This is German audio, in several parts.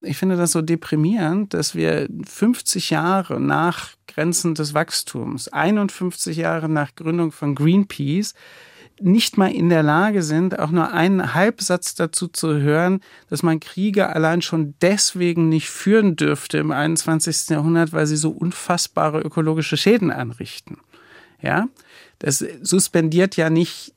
Ich finde das so deprimierend, dass wir 50 Jahre nach Grenzen des Wachstums, 51 Jahre nach Gründung von Greenpeace, nicht mal in der Lage sind, auch nur einen Halbsatz dazu zu hören, dass man Kriege allein schon deswegen nicht führen dürfte im 21. Jahrhundert, weil sie so unfassbare ökologische Schäden anrichten. Ja, das suspendiert ja nicht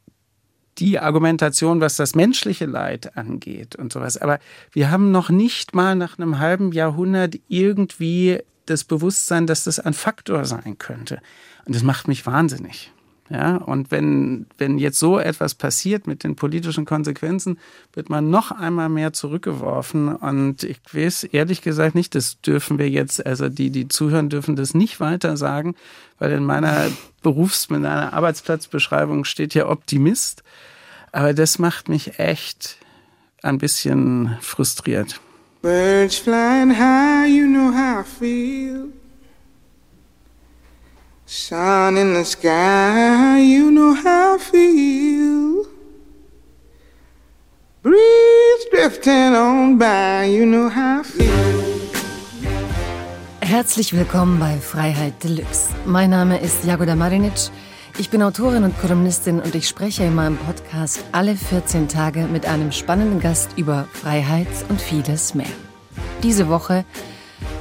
die Argumentation, was das menschliche Leid angeht und sowas. Aber wir haben noch nicht mal nach einem halben Jahrhundert irgendwie das Bewusstsein, dass das ein Faktor sein könnte. Und das macht mich wahnsinnig. Ja, und wenn, wenn jetzt so etwas passiert mit den politischen Konsequenzen, wird man noch einmal mehr zurückgeworfen. Und ich weiß ehrlich gesagt nicht, das dürfen wir jetzt, also die, die zuhören, dürfen das nicht weiter sagen, weil in meiner Berufs-, in meiner Arbeitsplatzbeschreibung steht ja Optimist. Aber das macht mich echt ein bisschen frustriert. Birds flying high, you know how I feel. Sun in the sky, you know how I feel. Breeze drifting on by, you know how I feel. Herzlich willkommen bei Freiheit Deluxe. Mein Name ist Jagoda Marinic. Ich bin Autorin und Kolumnistin und ich spreche in meinem Podcast alle 14 Tage mit einem spannenden Gast über Freiheit und vieles mehr. Diese Woche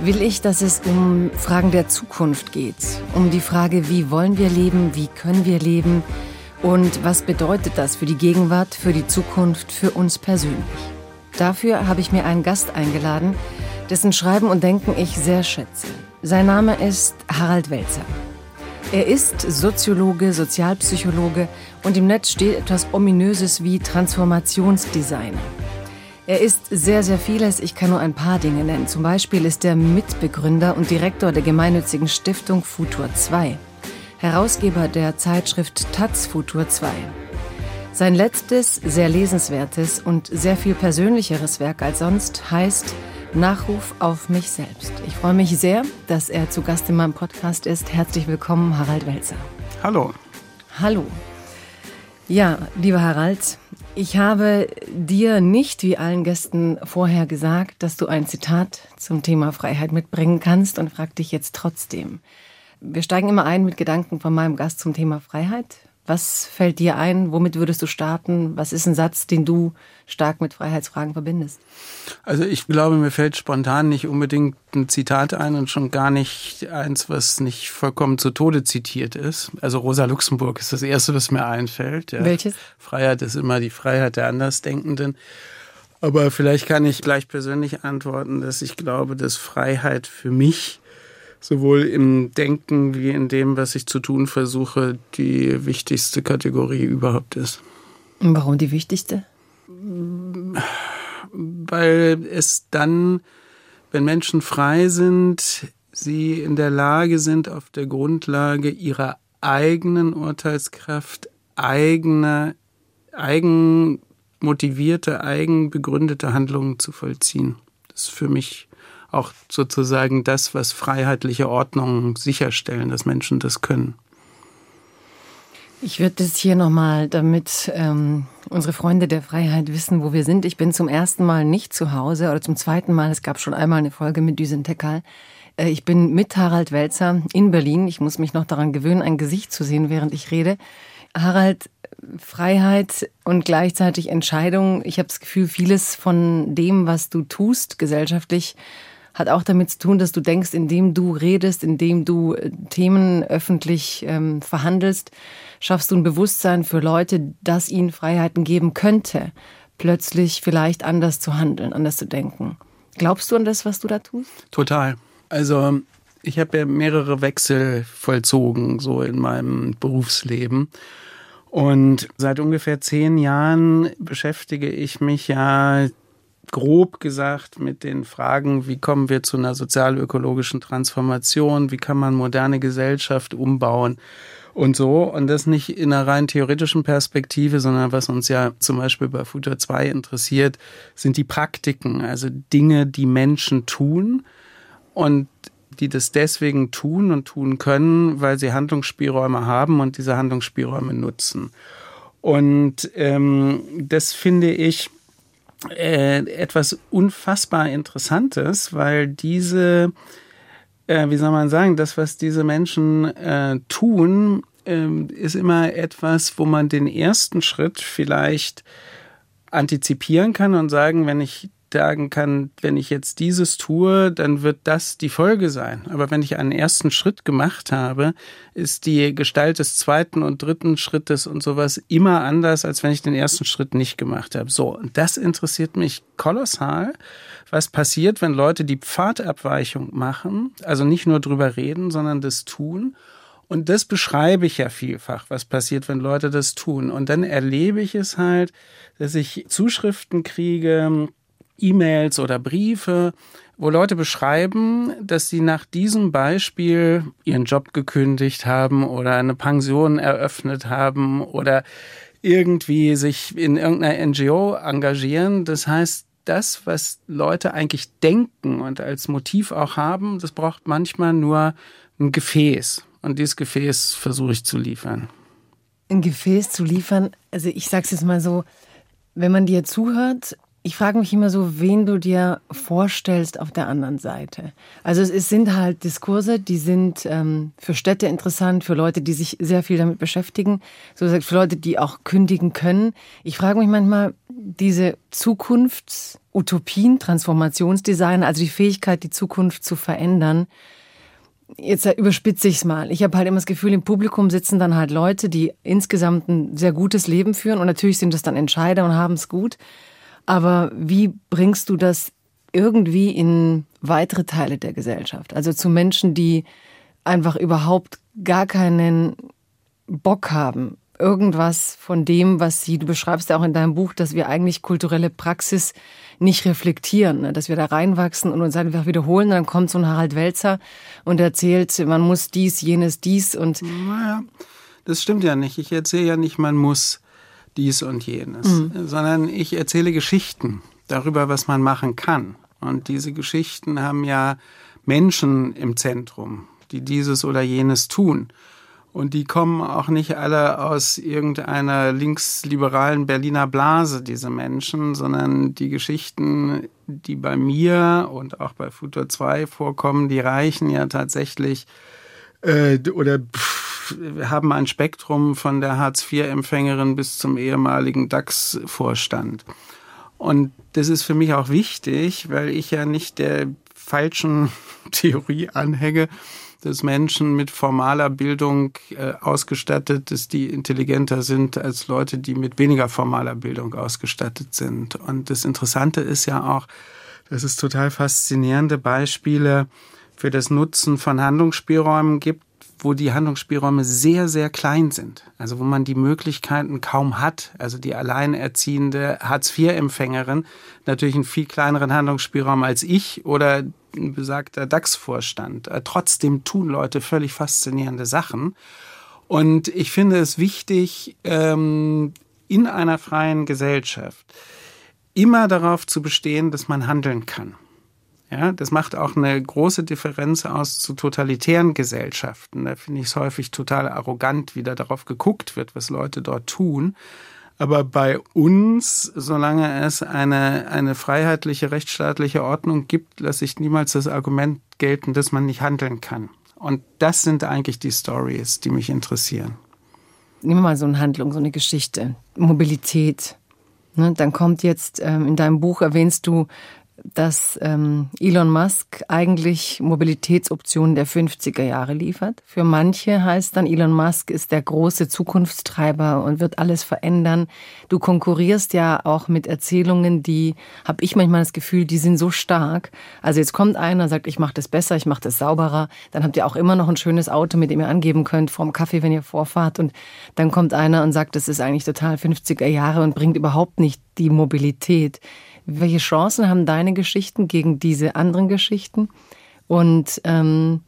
will ich, dass es um Fragen der Zukunft geht. Um die Frage, wie wollen wir leben, wie können wir leben und was bedeutet das für die Gegenwart, für die Zukunft, für uns persönlich. Dafür habe ich mir einen Gast eingeladen, dessen Schreiben und Denken ich sehr schätze. Sein Name ist Harald Welzer. Er ist Soziologe, Sozialpsychologe und im Netz steht etwas Ominöses wie Transformationsdesigner. Er ist sehr, sehr vieles. Ich kann nur ein paar Dinge nennen. Zum Beispiel ist er Mitbegründer und Direktor der gemeinnützigen Stiftung Futur 2, Herausgeber der Zeitschrift Taz Futur 2. Sein letztes, sehr lesenswertes und sehr viel persönlicheres Werk als sonst heißt Nachruf auf mich selbst. Ich freue mich sehr, dass er zu Gast in meinem Podcast ist. Herzlich willkommen, Harald Welzer. Hallo. Hallo. Ja, lieber Harald, ich habe dir nicht wie allen Gästen vorher gesagt, dass du ein Zitat zum Thema Freiheit mitbringen kannst und frag dich jetzt trotzdem. Wir steigen immer ein mit Gedanken von meinem Gast zum Thema Freiheit. Was fällt dir ein? Womit würdest du starten? Was ist ein Satz, den du stark mit Freiheitsfragen verbindest? Also ich glaube, mir fällt spontan nicht unbedingt ein Zitat ein und schon gar nicht eins, was nicht vollkommen zu Tode zitiert ist. Also Rosa Luxemburg ist das Erste, was mir einfällt. Ja. Welches? Freiheit ist immer die Freiheit der Andersdenkenden. Aber vielleicht kann ich gleich persönlich antworten, dass ich glaube, dass Freiheit für mich sowohl im Denken wie in dem, was ich zu tun versuche, die wichtigste Kategorie überhaupt ist. Und warum die wichtigste? Weil es dann, wenn Menschen frei sind, sie in der Lage sind, auf der Grundlage ihrer eigenen Urteilskraft, eigener, eigenmotivierte, eigenbegründete Handlungen zu vollziehen. Das ist für mich auch sozusagen das, was freiheitliche Ordnungen sicherstellen, dass Menschen das können. Ich würde das hier nochmal, damit ähm, unsere Freunde der Freiheit wissen, wo wir sind. Ich bin zum ersten Mal nicht zu Hause oder zum zweiten Mal. Es gab schon einmal eine Folge mit Düsen Tekal. Äh, ich bin mit Harald Welzer in Berlin. Ich muss mich noch daran gewöhnen, ein Gesicht zu sehen, während ich rede. Harald, Freiheit und gleichzeitig Entscheidung. Ich habe das Gefühl, vieles von dem, was du tust gesellschaftlich, hat auch damit zu tun, dass du denkst, indem du redest, indem du äh, Themen öffentlich ähm, verhandelst, schaffst du ein Bewusstsein für Leute, das ihnen Freiheiten geben könnte, plötzlich vielleicht anders zu handeln, anders zu denken. Glaubst du an das, was du da tust? Total. Also ich habe ja mehrere Wechsel vollzogen, so in meinem Berufsleben. Und seit ungefähr zehn Jahren beschäftige ich mich ja grob gesagt mit den Fragen, wie kommen wir zu einer sozialökologischen Transformation, wie kann man moderne Gesellschaft umbauen und so. Und das nicht in einer rein theoretischen Perspektive, sondern was uns ja zum Beispiel bei Futur 2 interessiert, sind die Praktiken, also Dinge, die Menschen tun und die das deswegen tun und tun können, weil sie Handlungsspielräume haben und diese Handlungsspielräume nutzen. Und ähm, das finde ich äh, etwas unfassbar Interessantes, weil diese, äh, wie soll man sagen, das, was diese Menschen äh, tun, ähm, ist immer etwas, wo man den ersten Schritt vielleicht antizipieren kann und sagen, wenn ich sagen kann, wenn ich jetzt dieses tue, dann wird das die Folge sein. Aber wenn ich einen ersten Schritt gemacht habe, ist die Gestalt des zweiten und dritten Schrittes und sowas immer anders, als wenn ich den ersten Schritt nicht gemacht habe. So, und das interessiert mich kolossal. Was passiert, wenn Leute die Pfadabweichung machen, also nicht nur drüber reden, sondern das tun? Und das beschreibe ich ja vielfach, was passiert, wenn Leute das tun. Und dann erlebe ich es halt, dass ich Zuschriften kriege, E-Mails oder Briefe, wo Leute beschreiben, dass sie nach diesem Beispiel ihren Job gekündigt haben oder eine Pension eröffnet haben oder irgendwie sich in irgendeiner NGO engagieren. Das heißt, das, was Leute eigentlich denken und als Motiv auch haben, das braucht manchmal nur ein Gefäß. Und dieses Gefäß versuche ich zu liefern. Ein Gefäß zu liefern, also ich sage es jetzt mal so, wenn man dir zuhört, ich frage mich immer so, wen du dir vorstellst auf der anderen Seite. Also es sind halt Diskurse, die sind ähm, für Städte interessant, für Leute, die sich sehr viel damit beschäftigen, so gesagt für Leute, die auch kündigen können. Ich frage mich manchmal, diese Zukunftsutopien, Transformationsdesign, also die Fähigkeit, die Zukunft zu verändern, jetzt überspitze ich es mal. Ich habe halt immer das Gefühl, im Publikum sitzen dann halt Leute, die insgesamt ein sehr gutes Leben führen und natürlich sind das dann Entscheider und haben es gut. Aber wie bringst du das irgendwie in weitere Teile der Gesellschaft? Also zu Menschen, die einfach überhaupt gar keinen Bock haben, irgendwas von dem, was sie, du beschreibst ja auch in deinem Buch, dass wir eigentlich kulturelle Praxis nicht reflektieren, ne? dass wir da reinwachsen und uns einfach wiederholen. Dann kommt so ein Harald Welzer und erzählt, man muss dies, jenes, dies und. Naja, das stimmt ja nicht. Ich erzähle ja nicht, man muss dies und jenes, mhm. sondern ich erzähle Geschichten darüber, was man machen kann. Und diese Geschichten haben ja Menschen im Zentrum, die dieses oder jenes tun. Und die kommen auch nicht alle aus irgendeiner linksliberalen Berliner Blase, diese Menschen, sondern die Geschichten, die bei mir und auch bei Futur 2 vorkommen, die reichen ja tatsächlich äh, oder pff, haben ein Spektrum von der Hartz-IV-Empfängerin bis zum ehemaligen DAX-Vorstand. Und das ist für mich auch wichtig, weil ich ja nicht der falschen Theorie anhänge, dass Menschen mit formaler Bildung äh, ausgestattet, dass die intelligenter sind als Leute, die mit weniger formaler Bildung ausgestattet sind. Und das Interessante ist ja auch, dass es total faszinierende Beispiele für das Nutzen von Handlungsspielräumen gibt, wo die Handlungsspielräume sehr, sehr klein sind. Also wo man die Möglichkeiten kaum hat. Also die alleinerziehende Hartz-IV-Empfängerin natürlich einen viel kleineren Handlungsspielraum als ich oder ein besagter DAX-Vorstand. Äh, trotzdem tun Leute völlig faszinierende Sachen. Und ich finde es wichtig, ähm, in einer freien Gesellschaft immer darauf zu bestehen, dass man handeln kann. Ja, das macht auch eine große Differenz aus zu totalitären Gesellschaften. Da finde ich es häufig total arrogant, wie da darauf geguckt wird, was Leute dort tun. Aber bei uns, solange es eine, eine freiheitliche, rechtsstaatliche Ordnung gibt, lasse ich niemals das Argument gelten, dass man nicht handeln kann. Und das sind eigentlich die Stories, die mich interessieren. Nehmen wir mal so eine Handlung, so eine Geschichte. Mobilität. Ne, dann kommt jetzt ähm, in deinem Buch erwähnst du dass ähm, Elon Musk eigentlich Mobilitätsoptionen der 50er Jahre liefert. Für manche heißt dann, Elon Musk ist der große Zukunftstreiber und wird alles verändern. Du konkurrierst ja auch mit Erzählungen, die, habe ich manchmal das Gefühl, die sind so stark. Also jetzt kommt einer, sagt, ich mache das besser, ich mache das sauberer. Dann habt ihr auch immer noch ein schönes Auto, mit dem ihr angeben könnt vorm Kaffee, wenn ihr vorfahrt. Und dann kommt einer und sagt, das ist eigentlich total 50er Jahre und bringt überhaupt nicht die Mobilität. Welche Chancen haben deine Geschichten gegen diese anderen Geschichten? Und ähm,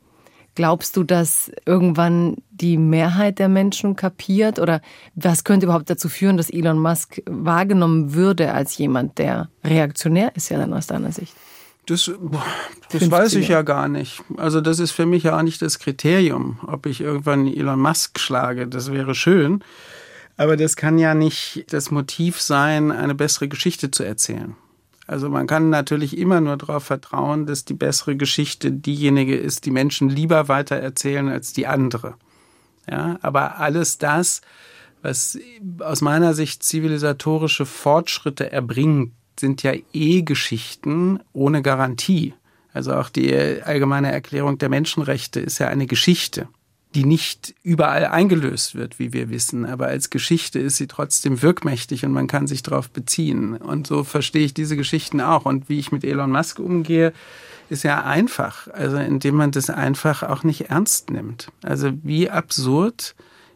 glaubst du, dass irgendwann die Mehrheit der Menschen kapiert? Oder was könnte überhaupt dazu führen, dass Elon Musk wahrgenommen würde als jemand, der reaktionär ist, ja dann aus deiner Sicht? Das, das weiß ich ja gar nicht. Also das ist für mich ja auch nicht das Kriterium, ob ich irgendwann Elon Musk schlage. Das wäre schön. Aber das kann ja nicht das Motiv sein, eine bessere Geschichte zu erzählen. Also man kann natürlich immer nur darauf vertrauen, dass die bessere Geschichte diejenige ist, die Menschen lieber weiter erzählen als die andere. Ja, aber alles das, was aus meiner Sicht zivilisatorische Fortschritte erbringt, sind ja eh Geschichten ohne Garantie. Also auch die allgemeine Erklärung der Menschenrechte ist ja eine Geschichte die nicht überall eingelöst wird, wie wir wissen. Aber als Geschichte ist sie trotzdem wirkmächtig und man kann sich darauf beziehen. Und so verstehe ich diese Geschichten auch. Und wie ich mit Elon Musk umgehe, ist ja einfach. Also indem man das einfach auch nicht ernst nimmt. Also wie absurd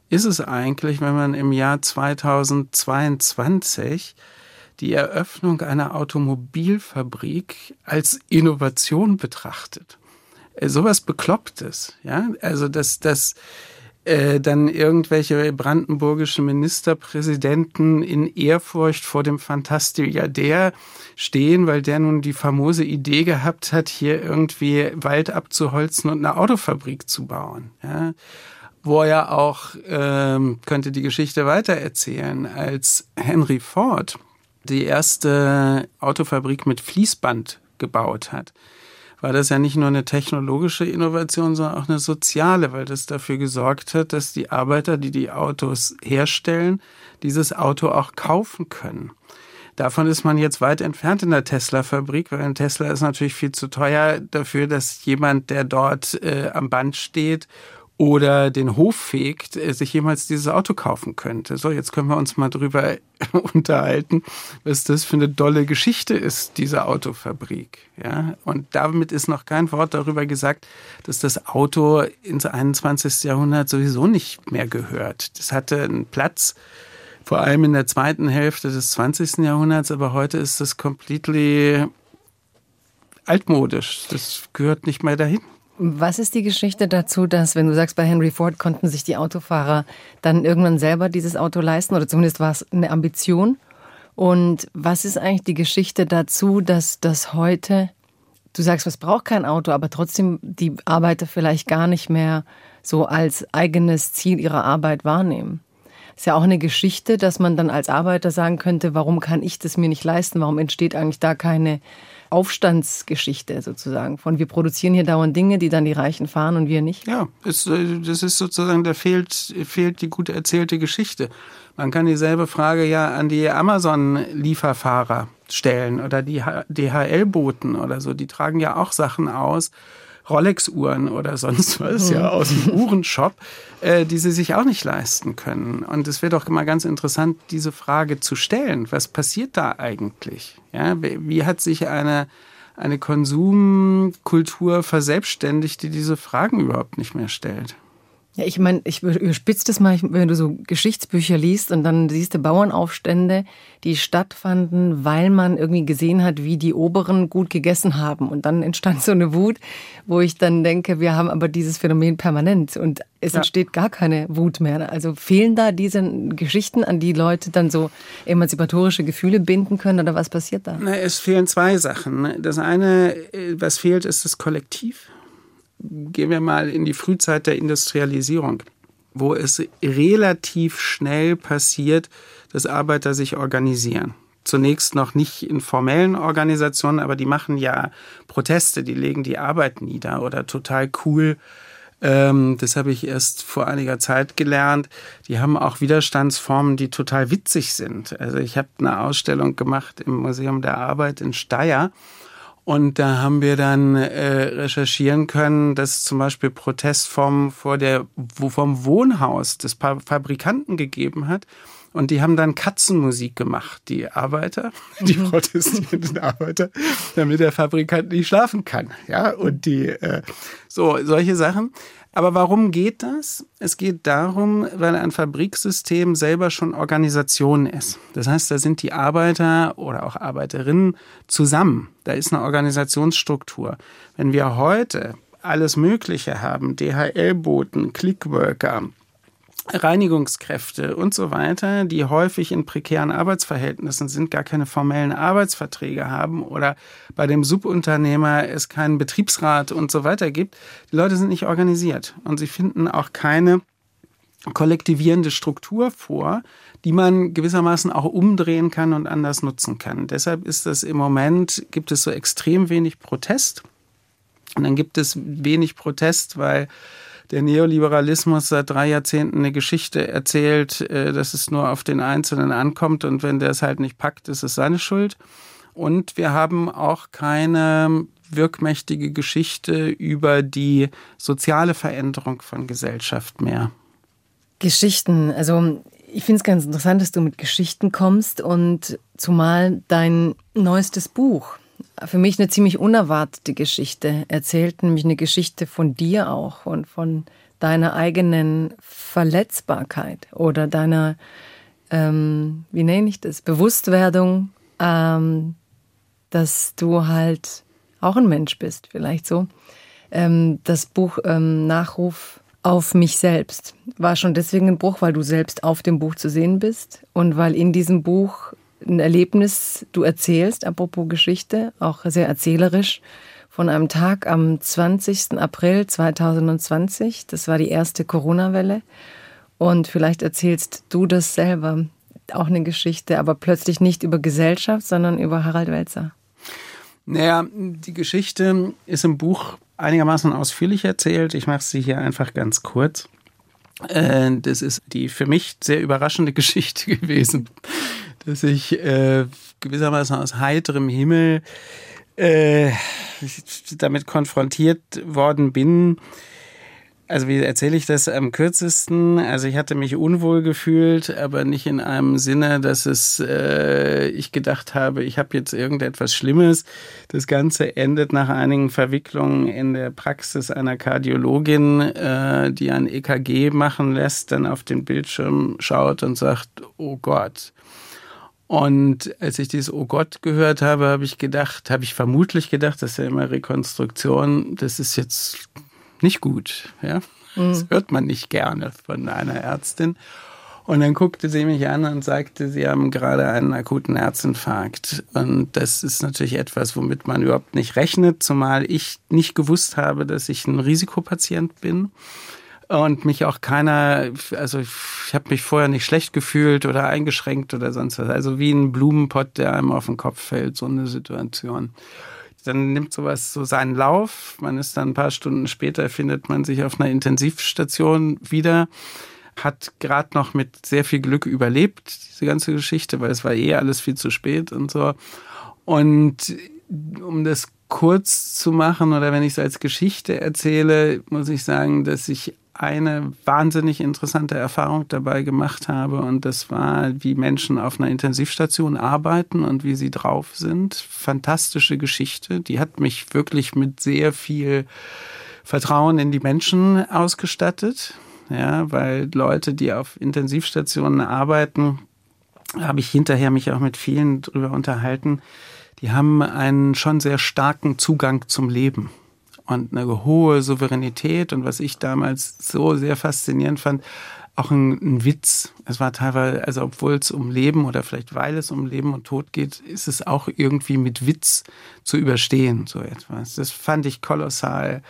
ist es eigentlich, wenn man im Jahr 2022 die Eröffnung einer Automobilfabrik als Innovation betrachtet? Äh, sowas Beklopptes, ja. Also, dass, dass äh, dann irgendwelche brandenburgische Ministerpräsidenten in Ehrfurcht vor dem Fantastilliardär stehen, weil der nun die famose Idee gehabt hat, hier irgendwie Wald abzuholzen und eine Autofabrik zu bauen, ja wo er ja auch, ähm, könnte die Geschichte weitererzählen, als Henry Ford die erste Autofabrik mit Fließband gebaut hat war das ja nicht nur eine technologische Innovation, sondern auch eine soziale, weil das dafür gesorgt hat, dass die Arbeiter, die die Autos herstellen, dieses Auto auch kaufen können. Davon ist man jetzt weit entfernt in der Tesla-Fabrik, weil ein Tesla ist natürlich viel zu teuer dafür, dass jemand, der dort äh, am Band steht oder den Hof fegt, äh, sich jemals dieses Auto kaufen könnte. So, jetzt können wir uns mal drüber unterhalten, was das für eine dolle Geschichte ist, diese Autofabrik. Ja, und damit ist noch kein Wort darüber gesagt, dass das Auto ins 21. Jahrhundert sowieso nicht mehr gehört. Das hatte einen Platz, vor allem in der zweiten Hälfte des 20. Jahrhunderts, aber heute ist das completely altmodisch. Das gehört nicht mehr dahin. Was ist die Geschichte dazu, dass, wenn du sagst, bei Henry Ford konnten sich die Autofahrer dann irgendwann selber dieses Auto leisten oder zumindest war es eine Ambition? Und was ist eigentlich die Geschichte dazu, dass das heute, du sagst, es braucht kein Auto, aber trotzdem die Arbeiter vielleicht gar nicht mehr so als eigenes Ziel ihrer Arbeit wahrnehmen? Ist ja auch eine Geschichte, dass man dann als Arbeiter sagen könnte, warum kann ich das mir nicht leisten? Warum entsteht eigentlich da keine Aufstandsgeschichte sozusagen von wir produzieren hier dauernd Dinge, die dann die Reichen fahren und wir nicht? Ja, es, äh, das ist sozusagen, da fehlt, fehlt die gut erzählte Geschichte. Man kann dieselbe Frage ja an die Amazon-Lieferfahrer stellen oder die DHL-Boten oder so. Die tragen ja auch Sachen aus, Rolex-Uhren oder sonst was, ja, aus dem Uhrenshop, äh, die sie sich auch nicht leisten können. Und es wird doch immer ganz interessant, diese Frage zu stellen. Was passiert da eigentlich? Ja, wie hat sich eine, eine Konsumkultur verselbstständigt, die diese Fragen überhaupt nicht mehr stellt? Ja, ich meine, ich überspitze das mal, wenn du so Geschichtsbücher liest und dann siehst du Bauernaufstände, die stattfanden, weil man irgendwie gesehen hat, wie die Oberen gut gegessen haben. Und dann entstand so eine Wut, wo ich dann denke, wir haben aber dieses Phänomen permanent und es ja. entsteht gar keine Wut mehr. Also fehlen da diese Geschichten, an die Leute dann so emanzipatorische Gefühle binden können oder was passiert da? Na, es fehlen zwei Sachen. Das eine, äh, was fehlt, ist das Kollektiv gehen wir mal in die Frühzeit der Industrialisierung, wo es relativ schnell passiert, dass Arbeiter sich organisieren. Zunächst noch nicht in formellen Organisationen, aber die machen ja Proteste, die legen die Arbeit nieder oder total cool. Ähm, das habe ich erst vor einiger Zeit gelernt. Die haben auch Widerstandsformen, die total witzig sind. Also ich habe eine Ausstellung gemacht im Museum der Arbeit in Steyr und da haben wir dann äh, recherchieren können, dass zum Beispiel Protestformen vor der, vom Wohnhaus des Fabrikanten gegeben hat. Und die haben dann Katzenmusik gemacht, die Arbeiter, die mhm. protestierenden Arbeiter, damit der Fabrikant nicht schlafen kann. Ja, und die, äh, so, solche Sachen. Aber warum geht das? Es geht darum, weil ein Fabriksystem selber schon Organisation ist. Das heißt, da sind die Arbeiter oder auch Arbeiterinnen zusammen. Da ist eine Organisationsstruktur. Wenn wir heute alles Mögliche haben, DHL-Boten, Clickworker, Reinigungskräfte und so weiter, die häufig in prekären Arbeitsverhältnissen sind, gar keine formellen Arbeitsverträge haben oder bei dem Subunternehmer es keinen Betriebsrat und so weiter gibt. Die Leute sind nicht organisiert und sie finden auch keine kollektivierende Struktur vor, die man gewissermaßen auch umdrehen kann und anders nutzen kann. Deshalb ist das im Moment, gibt es so extrem wenig Protest. Und dann gibt es wenig Protest, weil der Neoliberalismus seit drei Jahrzehnten eine Geschichte erzählt, äh, dass es nur auf den Einzelnen ankommt und wenn der es halt nicht packt, ist es seine Schuld. Und wir haben auch keine wirkmächtige Geschichte über die soziale Veränderung von Gesellschaft mehr. Geschichten, also ich finde es ganz interessant, dass du mit Geschichten kommst und zumal dein neuestes Buch, für mich eine ziemlich unerwartete Geschichte erzählt, nämlich eine Geschichte von dir auch und von deiner eigenen Verletzbarkeit oder deiner, ähm, wie nenne ich das, Bewusstwerdung, ähm, dass du halt auch ein Mensch bist, vielleicht so. Ähm, das Buch ähm, Nachruf auf mich selbst war schon deswegen ein Bruch, weil du selbst auf dem Buch zu sehen bist und weil in diesem Buch ein Erlebnis du erzählst, apropos Geschichte, auch sehr erzählerisch, von einem Tag am 20. April 2020. Das war die erste Corona-Welle. Und vielleicht erzählst du das selber, auch eine Geschichte, aber plötzlich nicht über Gesellschaft, sondern über Harald Welzer. Naja, die Geschichte ist im Buch einigermaßen ausführlich erzählt. Ich mache sie hier einfach ganz kurz. Äh, das ist die für mich sehr überraschende Geschichte gewesen, dass ich äh, gewissermaßen aus heiterem Himmel äh, damit konfrontiert worden bin, also wie erzähle ich das am kürzesten? Also ich hatte mich unwohl gefühlt, aber nicht in einem Sinne, dass es äh, ich gedacht habe, ich habe jetzt irgendetwas Schlimmes. Das Ganze endet nach einigen Verwicklungen in der Praxis einer Kardiologin, äh, die ein EKG machen lässt, dann auf den Bildschirm schaut und sagt, oh Gott. Und als ich dieses Oh Gott gehört habe, habe ich gedacht, habe ich vermutlich gedacht, das ist ja immer Rekonstruktion, das ist jetzt nicht gut. Ja? Das mhm. hört man nicht gerne von einer Ärztin. Und dann guckte sie mich an und sagte, Sie haben gerade einen akuten Herzinfarkt. Und das ist natürlich etwas, womit man überhaupt nicht rechnet, zumal ich nicht gewusst habe, dass ich ein Risikopatient bin. Und mich auch keiner, also ich habe mich vorher nicht schlecht gefühlt oder eingeschränkt oder sonst was. Also wie ein Blumenpott, der einem auf den Kopf fällt, so eine Situation dann nimmt sowas so seinen Lauf. Man ist dann ein paar Stunden später, findet man sich auf einer Intensivstation wieder. Hat gerade noch mit sehr viel Glück überlebt, diese ganze Geschichte, weil es war eh alles viel zu spät und so. Und um das kurz zu machen oder wenn ich es als Geschichte erzähle, muss ich sagen, dass ich eine wahnsinnig interessante Erfahrung dabei gemacht habe und das war, wie Menschen auf einer Intensivstation arbeiten und wie sie drauf sind. Fantastische Geschichte, die hat mich wirklich mit sehr viel Vertrauen in die Menschen ausgestattet. Ja, weil Leute, die auf Intensivstationen arbeiten, habe ich hinterher mich auch mit vielen drüber unterhalten, die haben einen schon sehr starken Zugang zum Leben und eine hohe Souveränität und was ich damals so sehr faszinierend fand, auch ein, ein, Witz. Es war teilweise, also obwohl es um Leben oder vielleicht weil es um Leben und Tod geht, ist es auch irgendwie mit Witz zu überstehen, so etwas. Das fand ich kolossal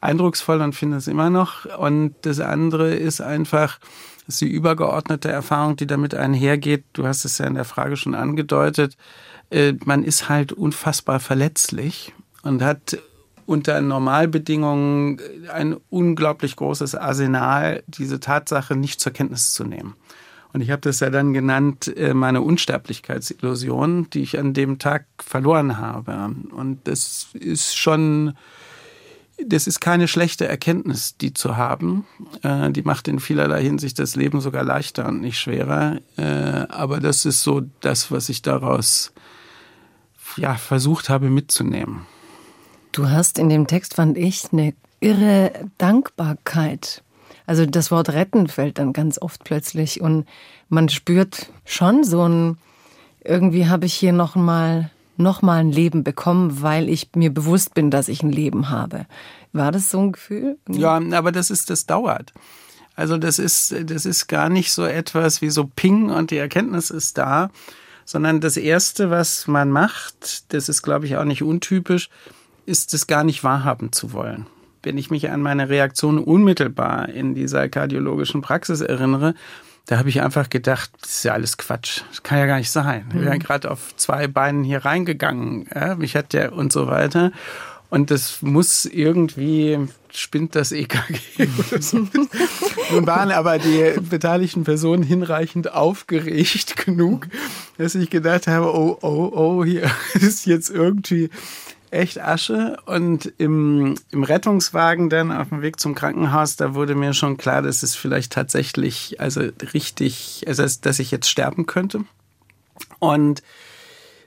eindrucksvoll und finde es immer noch. Und das andere ist einfach, ist die übergeordnete Erfahrung, die damit einhergeht. Du hast es ja in der Frage schon angedeutet. Äh, man ist halt unfassbar verletzlich und hat unter Normalbedingungen ein unglaublich großes Arsenal, diese Tatsache nicht zur Kenntnis zu nehmen. Und ich habe das ja dann genannt, äh, meine Unsterblichkeitsillusion, die ich an dem Tag verloren habe. Und das ist schon, das ist keine schlechte Erkenntnis, die zu haben. Äh, die macht in vielerlei Hinsicht das Leben sogar leichter und nicht schwerer. Äh, aber das ist so das, was ich daraus ja, versucht habe mitzunehmen. Du hast in dem Text, fand ich, eine irre Dankbarkeit. Also das Wort retten fällt dann ganz oft plötzlich und man spürt schon so ein, irgendwie habe ich hier nochmal noch mal ein Leben bekommen, weil ich mir bewusst bin, dass ich ein Leben habe. War das so ein Gefühl? Ja, aber das ist, das dauert. Also das ist, das ist gar nicht so etwas wie so Ping und die Erkenntnis ist da, sondern das erste, was man macht, das ist, glaube ich, auch nicht untypisch, ist es gar nicht wahrhaben zu wollen. wenn ich mich an meine Reaktion unmittelbar in dieser kardiologischen Praxis erinnere, da habe ich einfach gedacht, das ist ja alles Quatsch. Das kann ja gar nicht sein. Ich bin ja gerade auf zwei Beinen hier reingegangen. Ja, mich hat der und so weiter. Und das muss irgendwie, spinnt das EKG oder so. Nun waren aber die beteiligten Personen hinreichend aufgeregt genug, dass ich gedacht habe, oh, oh, oh, hier ist jetzt irgendwie echt Asche. Und im, im Rettungswagen dann auf dem Weg zum Krankenhaus, da wurde mir schon klar, dass es vielleicht tatsächlich, also richtig, also dass ich jetzt sterben könnte. Und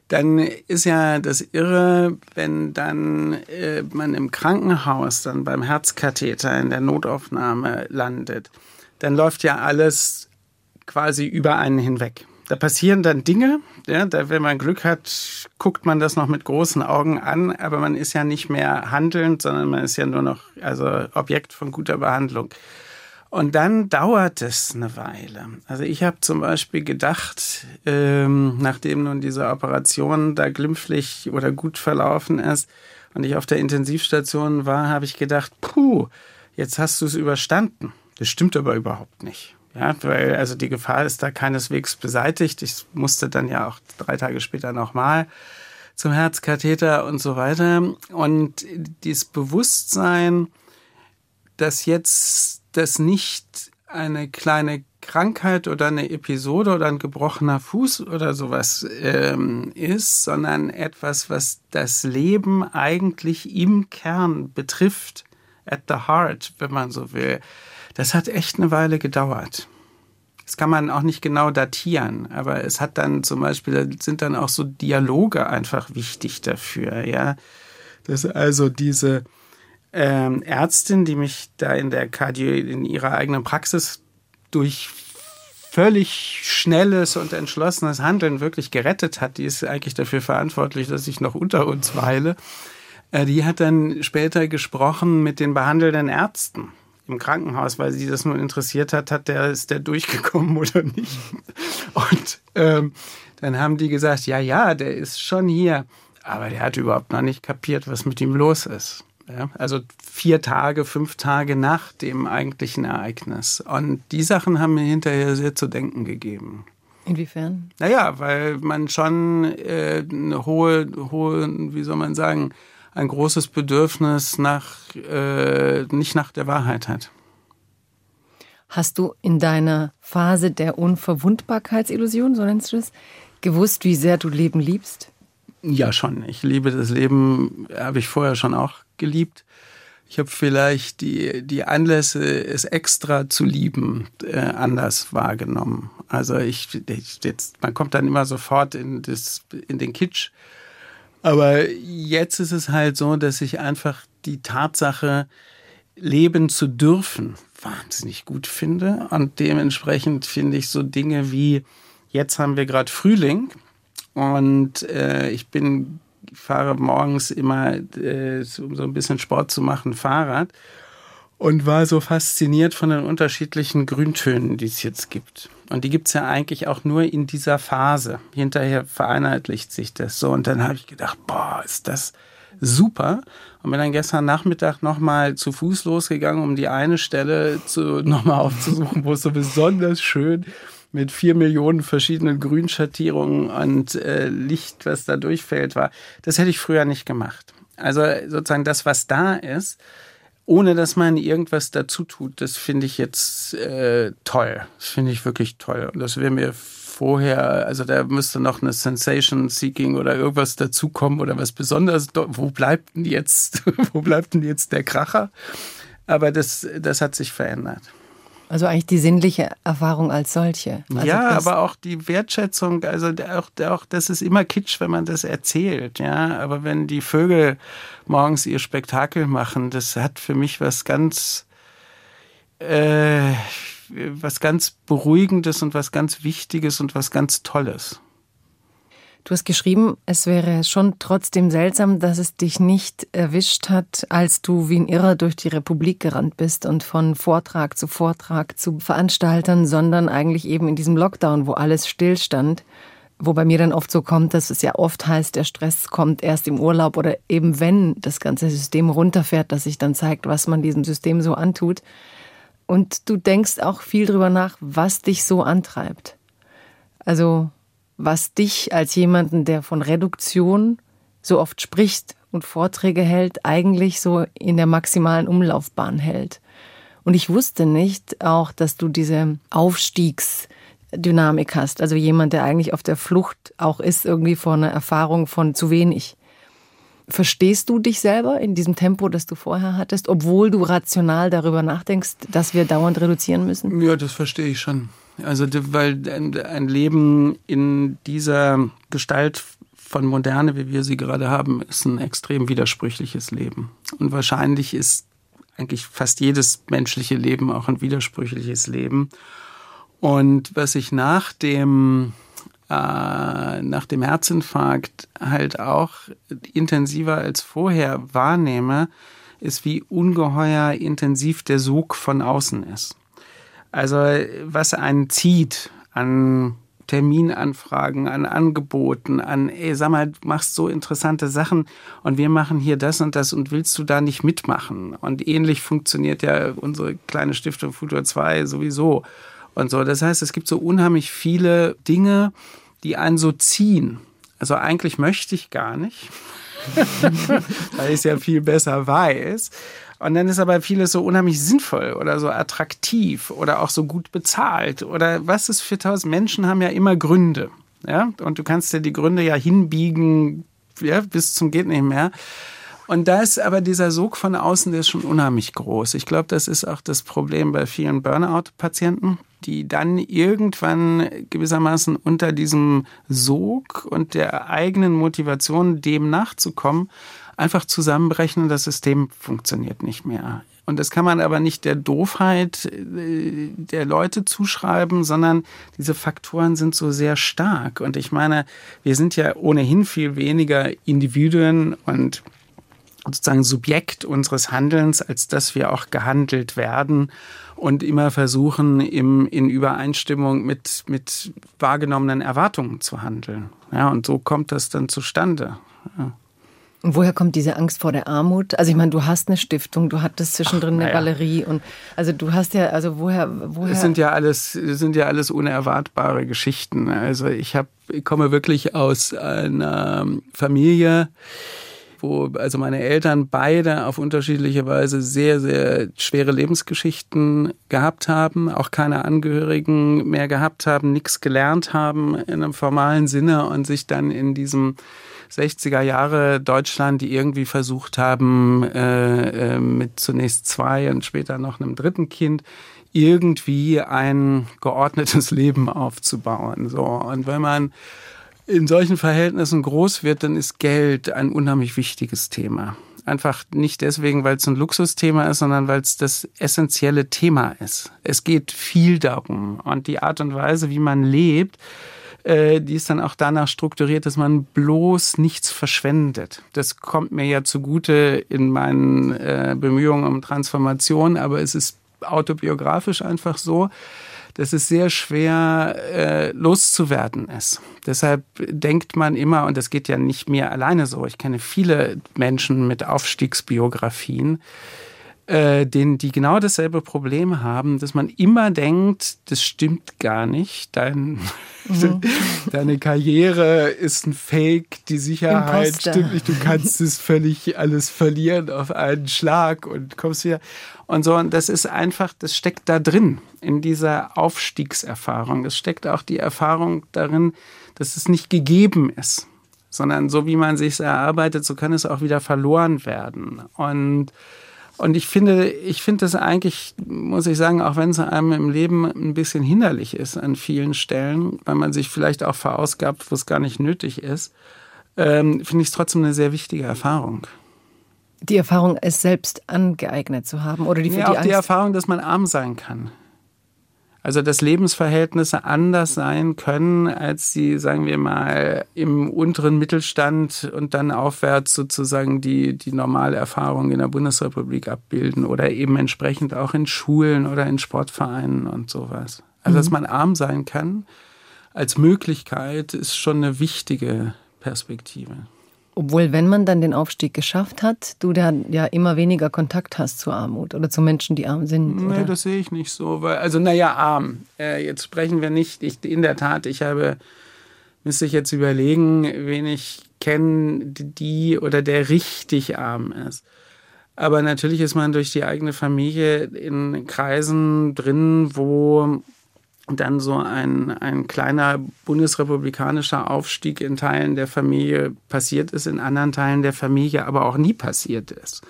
dann ist ja das Irre, wenn dann äh, man im Krankenhaus dann beim Herzkatheter in der Notaufnahme landet, dann läuft ja alles quasi über einen hinweg. Da passieren dann Dinge, ja, da, wenn man Glück hat, guckt man das noch mit großen Augen an, aber man ist ja nicht mehr handelnd, sondern man ist ja nur noch also Objekt von guter Behandlung. Und dann dauert es eine Weile. Also ich habe zum Beispiel gedacht, ähm, nachdem nun diese Operation da glimpflich oder gut verlaufen ist und ich auf der Intensivstation war, habe ich gedacht, puh, jetzt hast du es überstanden. Das stimmt aber überhaupt nicht. Ja, weil also die Gefahr ist da keineswegs beseitigt. Ich musste dann ja auch drei Tage später nochmal zum Herzkatheter und so weiter. Und dieses Bewusstsein, dass jetzt das nicht eine kleine Krankheit oder eine Episode oder ein gebrochener Fuß oder sowas ähm, ist, sondern etwas, was das Leben eigentlich im Kern betrifft, at the heart, wenn man so will. Das hat echt eine Weile gedauert. Das kann man auch nicht genau datieren, aber es hat dann zum Beispiel, sind dann auch so Dialoge einfach wichtig dafür, ja. Dass also diese ähm, Ärztin, die mich da in der Kardio, in ihrer eigenen Praxis durch völlig schnelles und entschlossenes Handeln wirklich gerettet hat, die ist eigentlich dafür verantwortlich, dass ich noch unter uns weile. Äh, die hat dann später gesprochen mit den behandelnden Ärzten im Krankenhaus, weil sie das nur interessiert hat, hat der, ist der durchgekommen oder nicht. Und ähm, dann haben die gesagt, ja, ja, der ist schon hier, aber der hat überhaupt noch nicht kapiert, was mit ihm los ist. Ja, also vier Tage, fünf Tage nach dem eigentlichen Ereignis. Und die Sachen haben mir hinterher sehr zu denken gegeben. Inwiefern? Naja, weil man schon äh, eine hohe, hohe, wie soll man sagen, ein großes Bedürfnis nach, äh, nicht nach der Wahrheit hat. Hast du in deiner Phase der Unverwundbarkeitsillusion, so nennst du es, gewusst, wie sehr du Leben liebst? Ja, schon. Ich liebe das Leben, habe ich vorher schon auch geliebt. Ich habe vielleicht die, die Anlässe, es extra zu lieben, äh, anders wahrgenommen. Also ich, ich, jetzt, man kommt dann immer sofort in, das, in den Kitsch. Aber jetzt ist es halt so, dass ich einfach die Tatsache, leben zu dürfen, wahnsinnig gut finde. Und dementsprechend finde ich so Dinge wie, jetzt haben wir gerade Frühling und äh, ich bin fahre morgens immer, äh, um so ein bisschen Sport zu machen, Fahrrad und war so fasziniert von den unterschiedlichen Grüntönen, die es jetzt gibt. Und die gibt es ja eigentlich auch nur in dieser Phase. Hinterher vereinheitlicht sich das so. Und dann habe ich gedacht, boah, ist das super. Und bin dann gestern Nachmittag nochmal zu Fuß losgegangen, um die eine Stelle nochmal aufzusuchen, wo es so besonders schön mit vier Millionen verschiedenen Grünschattierungen und äh, Licht, was da durchfällt, war. Das hätte ich früher nicht gemacht. Also sozusagen das, was da ist, ohne dass man irgendwas dazu tut, das finde ich jetzt äh, toll. Das finde ich wirklich toll. Und das wäre mir vorher, also da müsste noch eine Sensation Seeking oder irgendwas dazukommen oder was Besonderes. Wo bleibt denn jetzt, wo bleibt denn jetzt der Kracher? Aber das, das hat sich verändert. Also eigentlich die sinnliche Erfahrung als solche. Also ja, aber auch die Wertschätzung, also auch, auch, das ist immer Kitsch, wenn man das erzählt, ja. Aber wenn die Vögel morgens ihr Spektakel machen, das hat für mich was ganz, äh, was ganz Beruhigendes und was ganz Wichtiges und was ganz Tolles. Du hast geschrieben, es wäre schon trotzdem seltsam, dass es dich nicht erwischt hat, als du wie ein Irrer durch die Republik gerannt bist und von Vortrag zu Vortrag zu Veranstaltern, sondern eigentlich eben in diesem Lockdown, wo alles stillstand, wo bei mir dann oft so kommt, dass es ja oft heißt, der Stress kommt erst im Urlaub oder eben wenn das ganze System runterfährt, dass sich dann zeigt, was man diesem System so antut. Und du denkst auch viel drüber nach, was dich so antreibt. Also was dich als jemanden, der von Reduktion so oft spricht und Vorträge hält, eigentlich so in der maximalen Umlaufbahn hält. Und ich wusste nicht auch, dass du diese Aufstiegs Dynamik hast. Also jemand, der eigentlich auf der Flucht auch ist, irgendwie vor einer Erfahrung von zu wenig. Verstehst du dich selber in diesem Tempo, das du vorher hattest, obwohl du rational darüber nachdenkst, dass wir dauernd reduzieren müssen? Ja, das verstehe ich schon. Also, weil ein Leben in dieser Gestalt von Moderne, wie wir sie gerade haben, ist ein extrem widersprüchliches Leben. Und wahrscheinlich ist eigentlich fast jedes menschliche Leben auch ein widersprüchliches Leben. Und was ich nach dem äh, nach dem Herzinfarkt halt auch intensiver als vorher wahrnehme, ist, wie ungeheuer intensiv der Sog von außen ist. Also was einen zieht an Terminanfragen, an Angeboten, an, ey, sag mal, du machst so interessante Sachen und wir machen hier das und das und willst du da nicht mitmachen? Und ähnlich funktioniert ja unsere kleine Stiftung Futur 2 sowieso und so. Das heißt, es gibt so unheimlich viele Dinge, die einen so ziehen. Also eigentlich möchte ich gar nicht, weil ich es ja viel besser weiß. Und dann ist aber vieles so unheimlich sinnvoll oder so attraktiv oder auch so gut bezahlt oder was ist für tausend Menschen haben ja immer Gründe. Ja, und du kannst dir die Gründe ja hinbiegen, ja, bis zum geht nicht mehr. Und da ist aber dieser Sog von außen, der ist schon unheimlich groß. Ich glaube, das ist auch das Problem bei vielen Burnout-Patienten, die dann irgendwann gewissermaßen unter diesem Sog und der eigenen Motivation, dem nachzukommen, einfach zusammenbrechen und das System funktioniert nicht mehr. Und das kann man aber nicht der Doofheit äh, der Leute zuschreiben, sondern diese Faktoren sind so sehr stark. Und ich meine, wir sind ja ohnehin viel weniger Individuen und sozusagen Subjekt unseres Handelns, als dass wir auch gehandelt werden und immer versuchen, im, in Übereinstimmung mit, mit wahrgenommenen Erwartungen zu handeln. Ja, und so kommt das dann zustande. Ja. Und woher kommt diese Angst vor der Armut? Also ich meine, du hast eine Stiftung, du hattest zwischendrin Ach, eine ja. Galerie und also du hast ja, also woher, woher? Es sind ja alles, sind ja alles unerwartbare Geschichten. Also ich habe, ich komme wirklich aus einer Familie, wo also meine Eltern beide auf unterschiedliche Weise sehr, sehr schwere Lebensgeschichten gehabt haben, auch keine Angehörigen mehr gehabt haben, nichts gelernt haben in einem formalen Sinne und sich dann in diesem 60er Jahre Deutschland, die irgendwie versucht haben, äh, äh, mit zunächst zwei und später noch einem dritten Kind irgendwie ein geordnetes Leben aufzubauen. So und wenn man in solchen Verhältnissen groß wird, dann ist Geld ein unheimlich wichtiges Thema. Einfach nicht deswegen, weil es ein Luxusthema ist, sondern weil es das essentielle Thema ist. Es geht viel darum. Und die Art und Weise, wie man lebt, äh, die ist dann auch danach strukturiert, dass man bloß nichts verschwendet. Das kommt mir ja zugute in meinen äh, Bemühungen um Transformation, aber es ist autobiografisch einfach so, dass es sehr schwer äh, loszuwerden ist. Deshalb denkt man immer, und das geht ja nicht mir alleine so, ich kenne viele Menschen mit Aufstiegsbiografien, äh, denen, die genau dasselbe Problem haben, dass man immer denkt, das stimmt gar nicht. Dein, mhm. Deine Karriere ist ein Fake, die Sicherheit Imposter. stimmt nicht. Du kannst es völlig alles verlieren auf einen Schlag und kommst wieder. Und so, und das ist einfach, das steckt da drin, in dieser Aufstiegserfahrung. Es steckt auch die Erfahrung darin, dass es nicht gegeben ist sondern so wie man sich erarbeitet, so kann es auch wieder verloren werden. Und und ich finde, ich finde das eigentlich, muss ich sagen, auch wenn es einem im Leben ein bisschen hinderlich ist an vielen Stellen, weil man sich vielleicht auch verausgabt, wo es gar nicht nötig ist, ähm, finde ich es trotzdem eine sehr wichtige Erfahrung. Die Erfahrung, es selbst angeeignet zu haben oder die, ja, die auch die Erfahrung, dass man arm sein kann. Also dass Lebensverhältnisse anders sein können, als sie, sagen wir mal, im unteren Mittelstand und dann aufwärts sozusagen die, die normale Erfahrung in der Bundesrepublik abbilden oder eben entsprechend auch in Schulen oder in Sportvereinen und sowas. Also dass mhm. man arm sein kann, als Möglichkeit ist schon eine wichtige Perspektive. Obwohl, wenn man dann den Aufstieg geschafft hat, du dann ja immer weniger Kontakt hast zur Armut oder zu Menschen, die arm sind. Nee, oder? das sehe ich nicht so. Weil, also, naja, arm. Äh, jetzt sprechen wir nicht. Ich, in der Tat, ich habe, müsste ich jetzt überlegen, wen ich kenne, die oder der richtig arm ist. Aber natürlich ist man durch die eigene Familie in Kreisen drin, wo dann so ein, ein kleiner bundesrepublikanischer Aufstieg in Teilen der Familie passiert ist, in anderen Teilen der Familie aber auch nie passiert ist.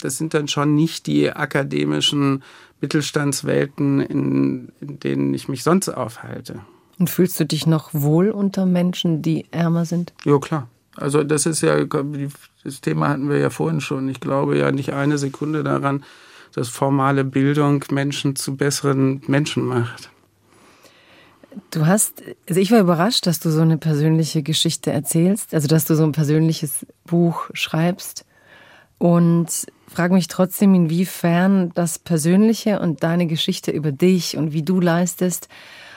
Das sind dann schon nicht die akademischen Mittelstandswelten, in, in denen ich mich sonst aufhalte. Und fühlst du dich noch wohl unter Menschen, die ärmer sind? Ja, klar. Also das ist ja, das Thema hatten wir ja vorhin schon. Ich glaube ja nicht eine Sekunde daran, dass formale Bildung Menschen zu besseren Menschen macht. Du hast, also ich war überrascht, dass du so eine persönliche Geschichte erzählst, also dass du so ein persönliches Buch schreibst. Und frage mich trotzdem, inwiefern das Persönliche und deine Geschichte über dich und wie du leistest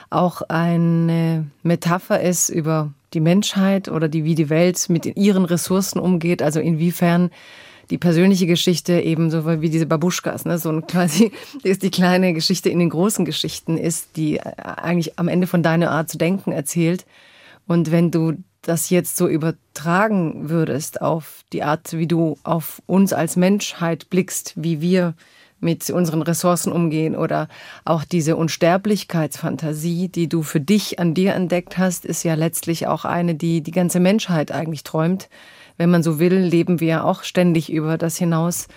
auch eine Metapher ist über die Menschheit oder die, wie die Welt mit ihren Ressourcen umgeht, also inwiefern die persönliche Geschichte eben so wie diese Babuschkas, ne, so ein quasi ist die kleine Geschichte in den großen Geschichten ist, die eigentlich am Ende von deiner Art zu denken erzählt. Und wenn du das jetzt so übertragen würdest auf die Art, wie du auf uns als Menschheit blickst, wie wir mit unseren Ressourcen umgehen oder auch diese Unsterblichkeitsfantasie, die du für dich an dir entdeckt hast, ist ja letztlich auch eine, die die ganze Menschheit eigentlich träumt wenn man so will, leben wir ja auch ständig über das hinaus.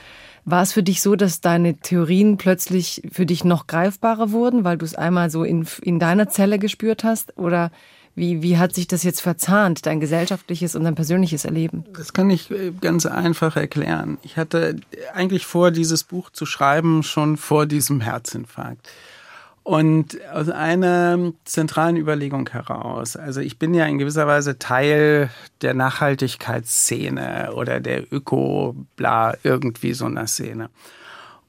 War es für dich so, dass deine Theorien plötzlich für dich noch greifbarer wurden, weil du es einmal so in, in deiner Zelle gespürt hast? Oder wie, wie hat sich das jetzt verzahnt, dein gesellschaftliches und dein persönliches Erleben? Das kann ich äh, ganz einfach erklären. Ich hatte eigentlich vor, dieses Buch zu schreiben, schon vor diesem Herzinfarkt. Und aus einer zentralen Überlegung heraus, also ich bin ja in gewisser Weise Teil der Nachhaltigkeitsszene oder der Öko-Bla, irgendwie so einer Szene.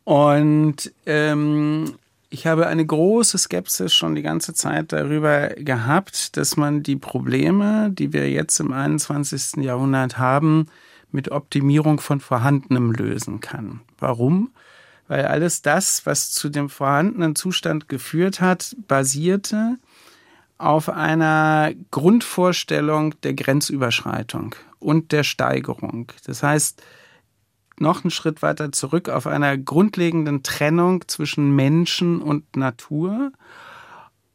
Und ähm, ich habe eine große Skepsis schon die ganze Zeit darüber gehabt, dass man die Probleme, die wir jetzt im 21. Jahrhundert haben, mit Optimierung von Vorhandenem lösen kann. Warum? Weil alles das, was zu dem vorhandenen Zustand geführt hat, basierte auf einer Grundvorstellung der Grenzüberschreitung und der Steigerung. Das heißt, noch einen Schritt weiter zurück auf einer grundlegenden Trennung zwischen Menschen und Natur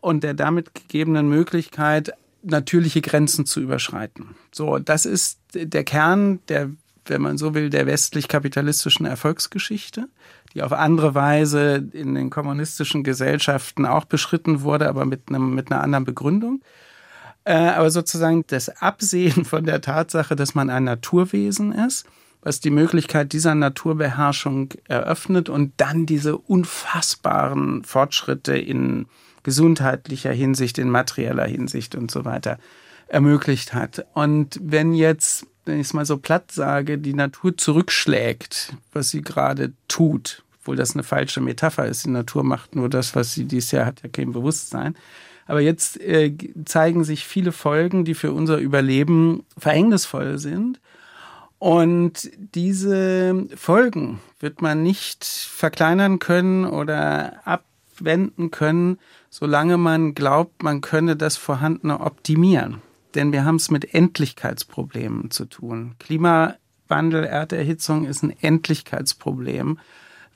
und der damit gegebenen Möglichkeit, natürliche Grenzen zu überschreiten. So, das ist der Kern der, wenn man so will, der westlich-kapitalistischen Erfolgsgeschichte die auf andere Weise in den kommunistischen Gesellschaften auch beschritten wurde, aber mit, einem, mit einer anderen Begründung. Äh, aber sozusagen das Absehen von der Tatsache, dass man ein Naturwesen ist, was die Möglichkeit dieser Naturbeherrschung eröffnet und dann diese unfassbaren Fortschritte in gesundheitlicher Hinsicht, in materieller Hinsicht und so weiter ermöglicht hat. Und wenn jetzt wenn ich es mal so platt sage, die Natur zurückschlägt, was sie gerade tut, obwohl das eine falsche Metapher ist. Die Natur macht nur das, was sie dieses Jahr hat, ja kein Bewusstsein. Aber jetzt äh, zeigen sich viele Folgen, die für unser Überleben verhängnisvoll sind. Und diese Folgen wird man nicht verkleinern können oder abwenden können, solange man glaubt, man könne das Vorhandene optimieren denn wir haben es mit Endlichkeitsproblemen zu tun. Klimawandel, Erderhitzung ist ein Endlichkeitsproblem.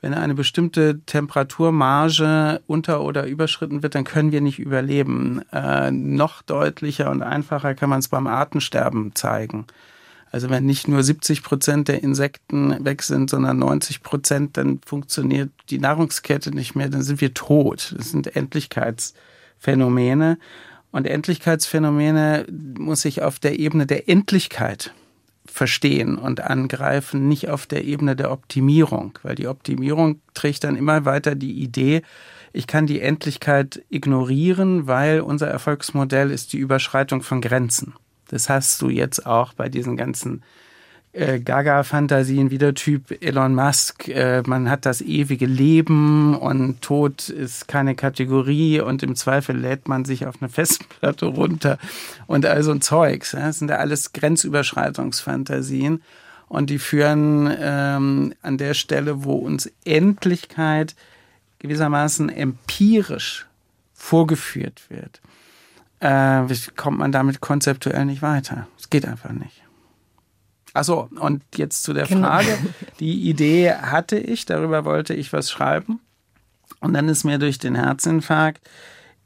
Wenn eine bestimmte Temperaturmarge unter- oder überschritten wird, dann können wir nicht überleben. Äh, noch deutlicher und einfacher kann man es beim Artensterben zeigen. Also wenn nicht nur 70 Prozent der Insekten weg sind, sondern 90 Prozent, dann funktioniert die Nahrungskette nicht mehr, dann sind wir tot. Das sind Endlichkeitsphänomene. Und Endlichkeitsphänomene muss ich auf der Ebene der Endlichkeit verstehen und angreifen, nicht auf der Ebene der Optimierung, weil die Optimierung trägt dann immer weiter die Idee, ich kann die Endlichkeit ignorieren, weil unser Erfolgsmodell ist die Überschreitung von Grenzen. Das hast du jetzt auch bei diesen ganzen äh, Gaga-Fantasien, wie der Typ Elon Musk. Äh, man hat das ewige Leben und Tod ist keine Kategorie und im Zweifel lädt man sich auf eine Festplatte runter und all so ein Zeugs. Das sind ja alles Grenzüberschreitungsfantasien und die führen ähm, an der Stelle, wo uns Endlichkeit gewissermaßen empirisch vorgeführt wird, äh, kommt man damit konzeptuell nicht weiter. Es geht einfach nicht. Achso, und jetzt zu der genau. Frage. Die Idee hatte ich, darüber wollte ich was schreiben. Und dann ist mir durch den Herzinfarkt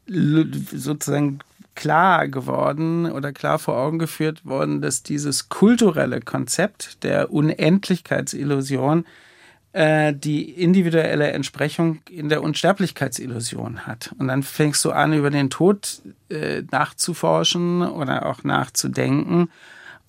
sozusagen klar geworden oder klar vor Augen geführt worden, dass dieses kulturelle Konzept der Unendlichkeitsillusion äh, die individuelle Entsprechung in der Unsterblichkeitsillusion hat. Und dann fängst du an, über den Tod äh, nachzuforschen oder auch nachzudenken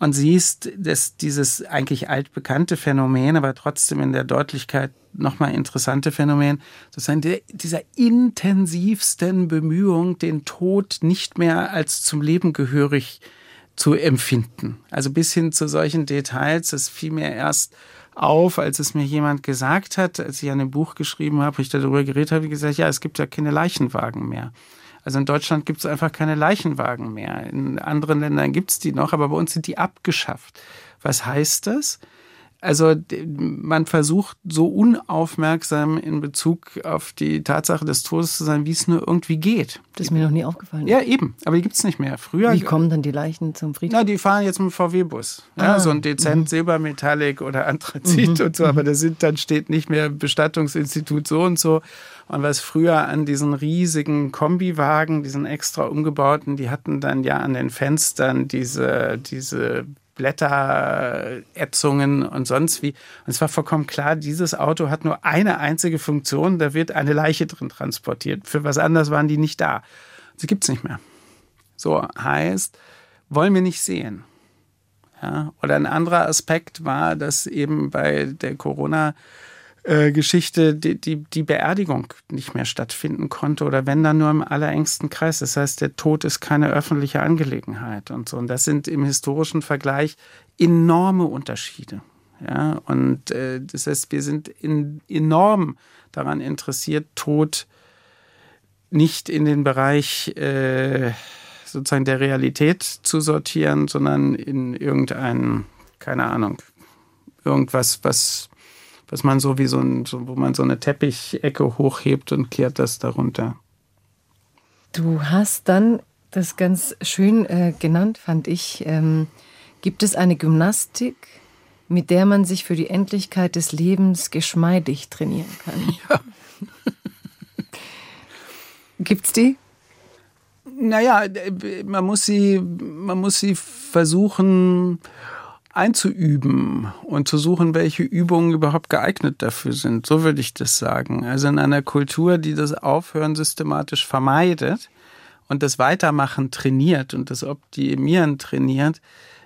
und siehst, dass dieses eigentlich altbekannte Phänomen, aber trotzdem in der Deutlichkeit nochmal interessante Phänomen, sozusagen der, dieser intensivsten Bemühung, den Tod nicht mehr als zum Leben gehörig zu empfinden. Also bis hin zu solchen Details, das fiel mir erst auf, als es mir jemand gesagt hat, als ich an dem Buch geschrieben habe, ich darüber geredet habe, gesagt, ja, es gibt ja keine Leichenwagen mehr. Also in Deutschland gibt es einfach keine Leichenwagen mehr. In anderen Ländern gibt es die noch, aber bei uns sind die abgeschafft. Was heißt das? Also man versucht so unaufmerksam in Bezug auf die Tatsache des Todes zu sein, wie es nur irgendwie geht. Das ist mir noch nie aufgefallen. Ja, eben. Aber die gibt es nicht mehr. Früher. Wie kommen dann die Leichen zum Friedhof? Na, die fahren jetzt mit dem VW-Bus. Ja, ah. so ein dezent mhm. Silbermetallic oder Anthrazit mhm. und so. Aber da sind, dann steht nicht mehr Bestattungsinstitut so und so. Und was früher an diesen riesigen Kombiwagen, diesen extra umgebauten, die hatten dann ja an den Fenstern diese, diese Blätterätzungen und sonst wie. Und es war vollkommen klar, dieses Auto hat nur eine einzige Funktion, da wird eine Leiche drin transportiert. Für was anderes waren die nicht da. Sie gibt es nicht mehr. So heißt, wollen wir nicht sehen. Ja? Oder ein anderer Aspekt war, dass eben bei der Corona- äh, Geschichte die, die, die Beerdigung nicht mehr stattfinden konnte oder wenn dann nur im allerengsten Kreis. Das heißt, der Tod ist keine öffentliche Angelegenheit und so. Und das sind im historischen Vergleich enorme Unterschiede. Ja, und äh, das heißt, wir sind in, enorm daran interessiert, Tod nicht in den Bereich äh, sozusagen der Realität zu sortieren, sondern in irgendein, keine Ahnung, irgendwas, was dass man so wie so ein, so, wo man so eine Teppichecke hochhebt und kehrt das darunter. Du hast dann das ganz schön äh, genannt, fand ich. Ähm, gibt es eine Gymnastik, mit der man sich für die Endlichkeit des Lebens geschmeidig trainieren kann? Ja. Gibt's die? Naja, man muss sie, man muss sie versuchen, einzuüben und zu suchen, welche Übungen überhaupt geeignet dafür sind. So würde ich das sagen. Also in einer Kultur, die das Aufhören systematisch vermeidet und das Weitermachen trainiert und das Optimieren trainiert,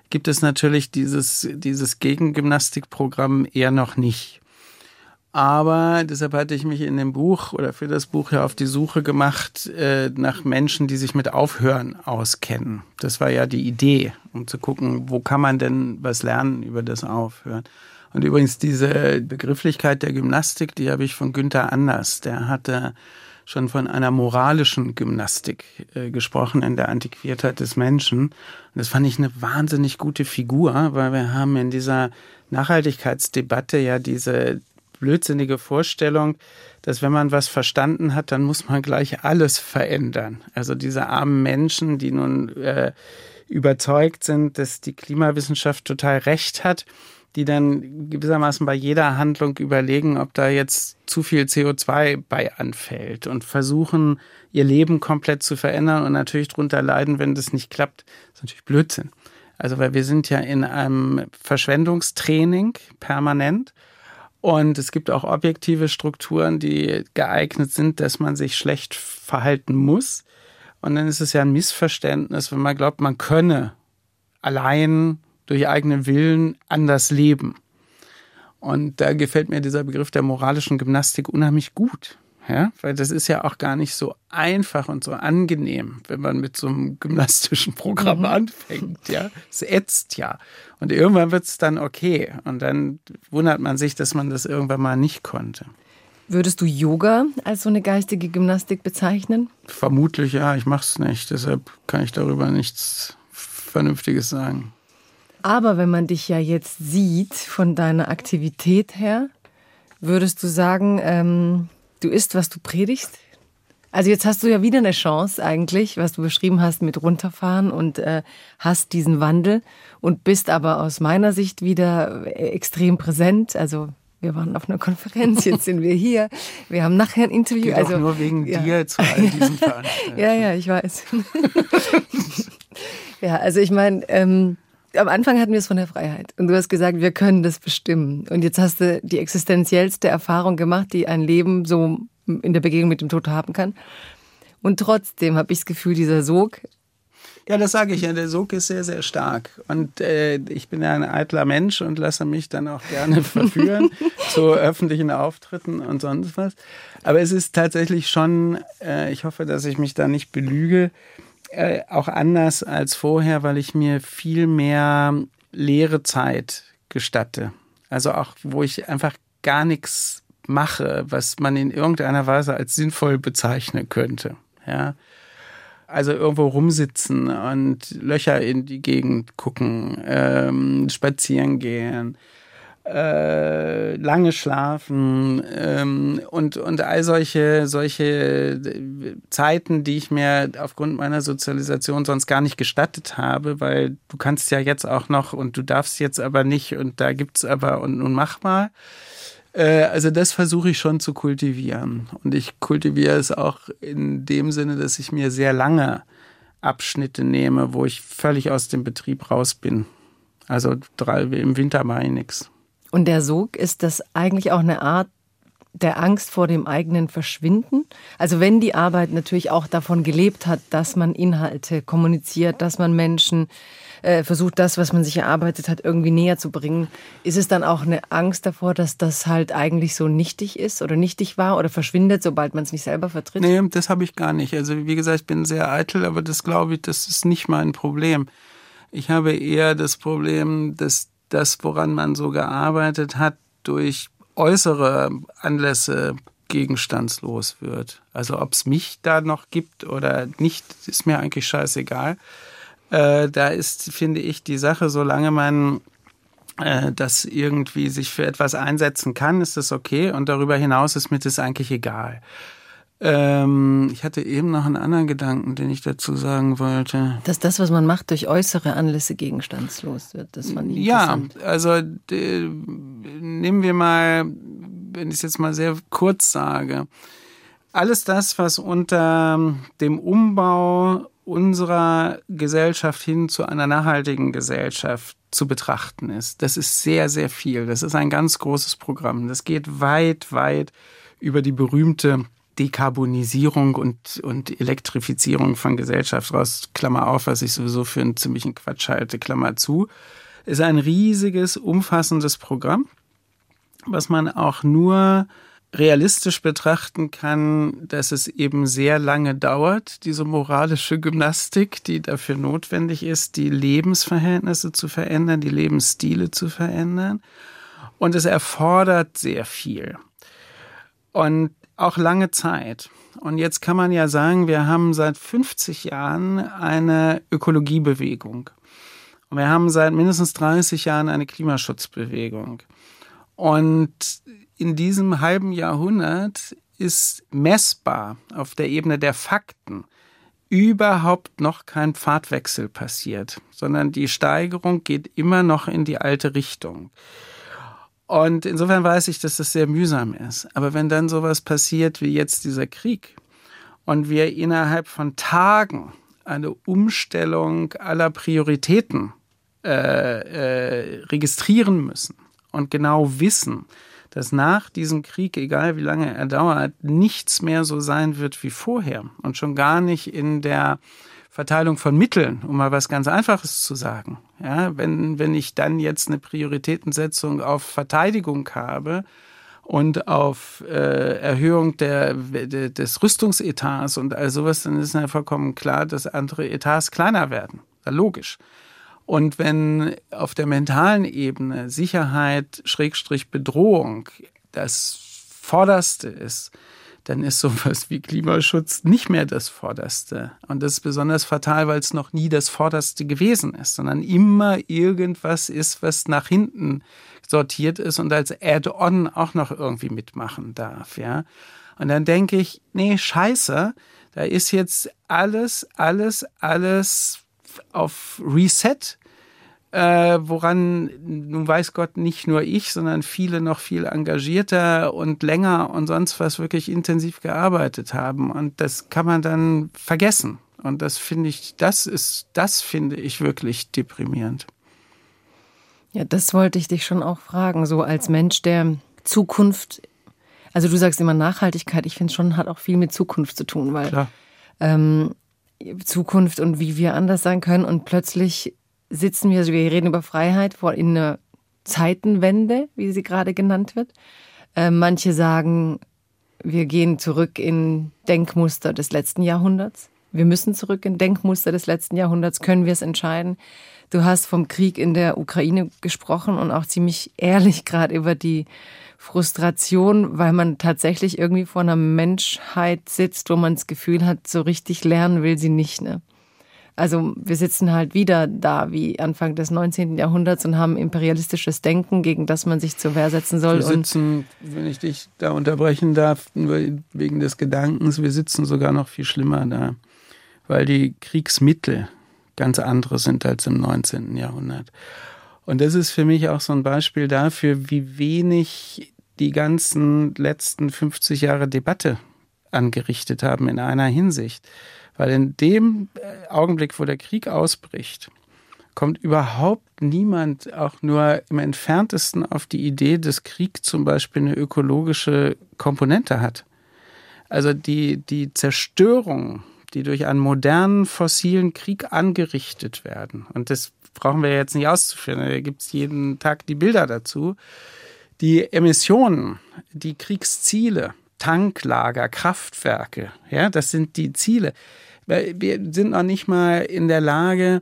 gibt es natürlich dieses, dieses Gegengymnastikprogramm eher noch nicht. Aber deshalb hatte ich mich in dem Buch oder für das Buch ja auf die Suche gemacht äh, nach Menschen, die sich mit Aufhören auskennen. Das war ja die Idee, um zu gucken, wo kann man denn was lernen über das Aufhören. Und übrigens diese Begrifflichkeit der Gymnastik, die habe ich von Günther Anders. Der hatte schon von einer moralischen Gymnastik äh, gesprochen in der Antiquiertheit des Menschen. Und das fand ich eine wahnsinnig gute Figur, weil wir haben in dieser Nachhaltigkeitsdebatte ja diese blödsinnige Vorstellung, dass wenn man was verstanden hat, dann muss man gleich alles verändern. Also diese armen Menschen, die nun äh, überzeugt sind, dass die Klimawissenschaft total recht hat, die dann gewissermaßen bei jeder Handlung überlegen, ob da jetzt zu viel CO2 bei anfällt und versuchen, ihr Leben komplett zu verändern und natürlich darunter leiden, wenn das nicht klappt. Das ist natürlich Blödsinn. Also, weil wir sind ja in einem Verschwendungstraining permanent und es gibt auch objektive Strukturen, die geeignet sind, dass man sich schlecht verhalten muss. Und dann ist es ja ein Missverständnis, wenn man glaubt, man könne allein durch eigenen Willen anders leben. Und da gefällt mir dieser Begriff der moralischen Gymnastik unheimlich gut. Ja, weil das ist ja auch gar nicht so einfach und so angenehm, wenn man mit so einem gymnastischen Programm mhm. anfängt. Ja, es ätzt ja. Und irgendwann wird es dann okay. Und dann wundert man sich, dass man das irgendwann mal nicht konnte. Würdest du Yoga als so eine geistige Gymnastik bezeichnen? Vermutlich ja, ich mache es nicht. Deshalb kann ich darüber nichts Vernünftiges sagen. Aber wenn man dich ja jetzt sieht von deiner Aktivität her, würdest du sagen, ähm, du isst, was du predigst? Also jetzt hast du ja wieder eine Chance eigentlich, was du beschrieben hast mit runterfahren und äh, hast diesen Wandel und bist aber aus meiner Sicht wieder äh, extrem präsent. Also wir waren auf einer Konferenz, jetzt sind wir hier. Wir haben nachher ein Interview. Geht also nur wegen ja. dir zu all diesen Veranstaltungen. ja, ja, ich weiß. ja, also ich meine, ähm, am Anfang hatten wir es von der Freiheit und du hast gesagt, wir können das bestimmen. Und jetzt hast du die existenziellste Erfahrung gemacht, die ein Leben so in der Begegnung mit dem Tod haben kann. Und trotzdem habe ich das Gefühl, dieser Sog. Ja, das sage ich ja. Der Sog ist sehr, sehr stark. Und äh, ich bin ja ein eitler Mensch und lasse mich dann auch gerne verführen zu öffentlichen Auftritten und sonst was. Aber es ist tatsächlich schon, äh, ich hoffe, dass ich mich da nicht belüge, äh, auch anders als vorher, weil ich mir viel mehr leere Zeit gestatte. Also auch, wo ich einfach gar nichts mache, was man in irgendeiner Weise als sinnvoll bezeichnen könnte. Ja. Also irgendwo rumsitzen und Löcher in die Gegend gucken, ähm, spazieren gehen, äh, lange schlafen ähm, und, und all solche, solche Zeiten, die ich mir aufgrund meiner Sozialisation sonst gar nicht gestattet habe, weil du kannst ja jetzt auch noch und du darfst jetzt aber nicht und da gibt's aber und nun mach mal. Äh, also das versuche ich schon zu kultivieren. Und ich kultiviere es auch in dem Sinne, dass ich mir sehr lange Abschnitte nehme, wo ich völlig aus dem Betrieb raus bin. Also drei, im Winter mache ich nichts. Und der Sog, ist das eigentlich auch eine Art der Angst vor dem eigenen Verschwinden? Also wenn die Arbeit natürlich auch davon gelebt hat, dass man Inhalte kommuniziert, dass man Menschen äh, versucht, das, was man sich erarbeitet hat, irgendwie näher zu bringen, ist es dann auch eine Angst davor, dass das halt eigentlich so nichtig ist oder nichtig war oder verschwindet, sobald man es nicht selber vertritt? Nee, das habe ich gar nicht. Also wie gesagt, ich bin sehr eitel, aber das glaube ich, das ist nicht mein Problem. Ich habe eher das Problem, dass das, woran man so gearbeitet hat, durch äußere Anlässe gegenstandslos wird. Also ob es mich da noch gibt oder nicht, ist mir eigentlich scheißegal. Äh, da ist, finde ich, die Sache, solange man äh, das irgendwie sich für etwas einsetzen kann, ist das okay. Und darüber hinaus ist mir das eigentlich egal. Ähm, ich hatte eben noch einen anderen Gedanken, den ich dazu sagen wollte. Dass das, was man macht, durch äußere Anlässe gegenstandslos wird. Das fand ich Ja, also de, nehmen wir mal, wenn ich es jetzt mal sehr kurz sage, alles das, was unter dem Umbau unserer Gesellschaft hin zu einer nachhaltigen Gesellschaft zu betrachten ist, das ist sehr, sehr viel. Das ist ein ganz großes Programm. Das geht weit, weit über die berühmte Dekarbonisierung und, und Elektrifizierung von Gesellschaft raus, Klammer auf, was ich sowieso für einen ziemlichen Quatsch halte, Klammer zu, ist ein riesiges, umfassendes Programm, was man auch nur realistisch betrachten kann, dass es eben sehr lange dauert, diese moralische Gymnastik, die dafür notwendig ist, die Lebensverhältnisse zu verändern, die Lebensstile zu verändern. Und es erfordert sehr viel. Und auch lange Zeit. Und jetzt kann man ja sagen, wir haben seit 50 Jahren eine Ökologiebewegung. Und wir haben seit mindestens 30 Jahren eine Klimaschutzbewegung. Und in diesem halben Jahrhundert ist messbar auf der Ebene der Fakten überhaupt noch kein Pfadwechsel passiert, sondern die Steigerung geht immer noch in die alte Richtung. Und insofern weiß ich, dass das sehr mühsam ist. Aber wenn dann sowas passiert wie jetzt dieser Krieg und wir innerhalb von Tagen eine Umstellung aller Prioritäten äh, äh, registrieren müssen und genau wissen, dass nach diesem Krieg, egal wie lange er dauert, nichts mehr so sein wird wie vorher und schon gar nicht in der Verteilung von Mitteln, um mal was ganz Einfaches zu sagen. Ja, wenn, wenn ich dann jetzt eine Prioritätensetzung auf Verteidigung habe und auf äh, Erhöhung der, de, des Rüstungsetats und all sowas, dann ist ja vollkommen klar, dass andere Etats kleiner werden. Ja, logisch. Und wenn auf der mentalen Ebene Sicherheit, Schrägstrich Bedrohung das Vorderste ist, dann ist sowas wie Klimaschutz nicht mehr das Vorderste. Und das ist besonders fatal, weil es noch nie das Vorderste gewesen ist, sondern immer irgendwas ist, was nach hinten sortiert ist und als Add-on auch noch irgendwie mitmachen darf, ja. Und dann denke ich, nee, scheiße, da ist jetzt alles, alles, alles auf Reset äh, woran nun weiß Gott nicht nur ich, sondern viele noch viel engagierter und länger und sonst was wirklich intensiv gearbeitet haben. Und das kann man dann vergessen. Und das finde ich, das ist, das finde ich wirklich deprimierend. Ja, das wollte ich dich schon auch fragen, so als Mensch, der Zukunft, also du sagst immer Nachhaltigkeit, ich finde schon, hat auch viel mit Zukunft zu tun, weil ähm, Zukunft und wie wir anders sein können und plötzlich sitzen wir, also wir reden über Freiheit vor in einer Zeitenwende, wie sie gerade genannt wird. Äh, manche sagen, wir gehen zurück in Denkmuster des letzten Jahrhunderts. Wir müssen zurück in Denkmuster des letzten Jahrhunderts. Können wir es entscheiden? Du hast vom Krieg in der Ukraine gesprochen und auch ziemlich ehrlich gerade über die Frustration, weil man tatsächlich irgendwie vor einer Menschheit sitzt, wo man das Gefühl hat, so richtig lernen will sie nicht. Ne? Also wir sitzen halt wieder da wie Anfang des 19. Jahrhunderts und haben imperialistisches Denken, gegen das man sich zur Wehr setzen soll. Wir sitzen, wenn ich dich da unterbrechen darf, wegen des Gedankens, wir sitzen sogar noch viel schlimmer da, weil die Kriegsmittel ganz andere sind als im 19. Jahrhundert. Und das ist für mich auch so ein Beispiel dafür, wie wenig die ganzen letzten 50 Jahre Debatte angerichtet haben in einer Hinsicht. Weil in dem äh, Augenblick, wo der Krieg ausbricht, kommt überhaupt niemand auch nur im entferntesten auf die Idee, dass Krieg zum Beispiel eine ökologische Komponente hat. Also die, die Zerstörung, die durch einen modernen fossilen Krieg angerichtet werden, und das brauchen wir jetzt nicht auszuführen, da gibt es jeden Tag die Bilder dazu, die Emissionen, die Kriegsziele, Tanklager, Kraftwerke, ja, das sind die Ziele. Wir sind noch nicht mal in der Lage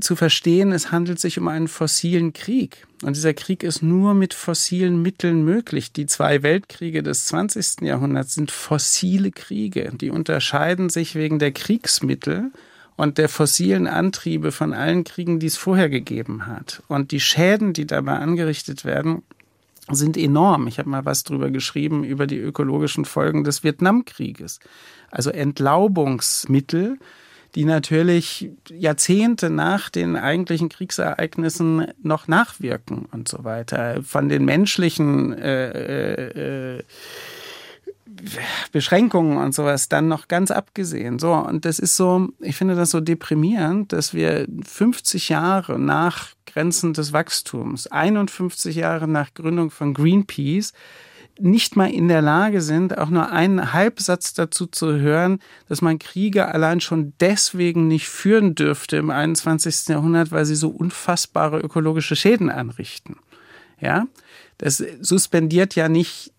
zu verstehen, es handelt sich um einen fossilen Krieg. Und dieser Krieg ist nur mit fossilen Mitteln möglich. Die zwei Weltkriege des 20. Jahrhunderts sind fossile Kriege. Die unterscheiden sich wegen der Kriegsmittel und der fossilen Antriebe von allen Kriegen, die es vorher gegeben hat. Und die Schäden, die dabei angerichtet werden, sind enorm. Ich habe mal was drüber geschrieben über die ökologischen Folgen des Vietnamkrieges. Also Entlaubungsmittel, die natürlich Jahrzehnte nach den eigentlichen Kriegsereignissen noch nachwirken und so weiter. Von den menschlichen äh, äh, Beschränkungen und sowas dann noch ganz abgesehen. So, und das ist so, ich finde das so deprimierend, dass wir 50 Jahre nach Grenzen des Wachstums, 51 Jahre nach Gründung von Greenpeace, nicht mal in der Lage sind, auch nur einen Halbsatz dazu zu hören, dass man Kriege allein schon deswegen nicht führen dürfte im 21. Jahrhundert, weil sie so unfassbare ökologische Schäden anrichten. Ja, das suspendiert ja nicht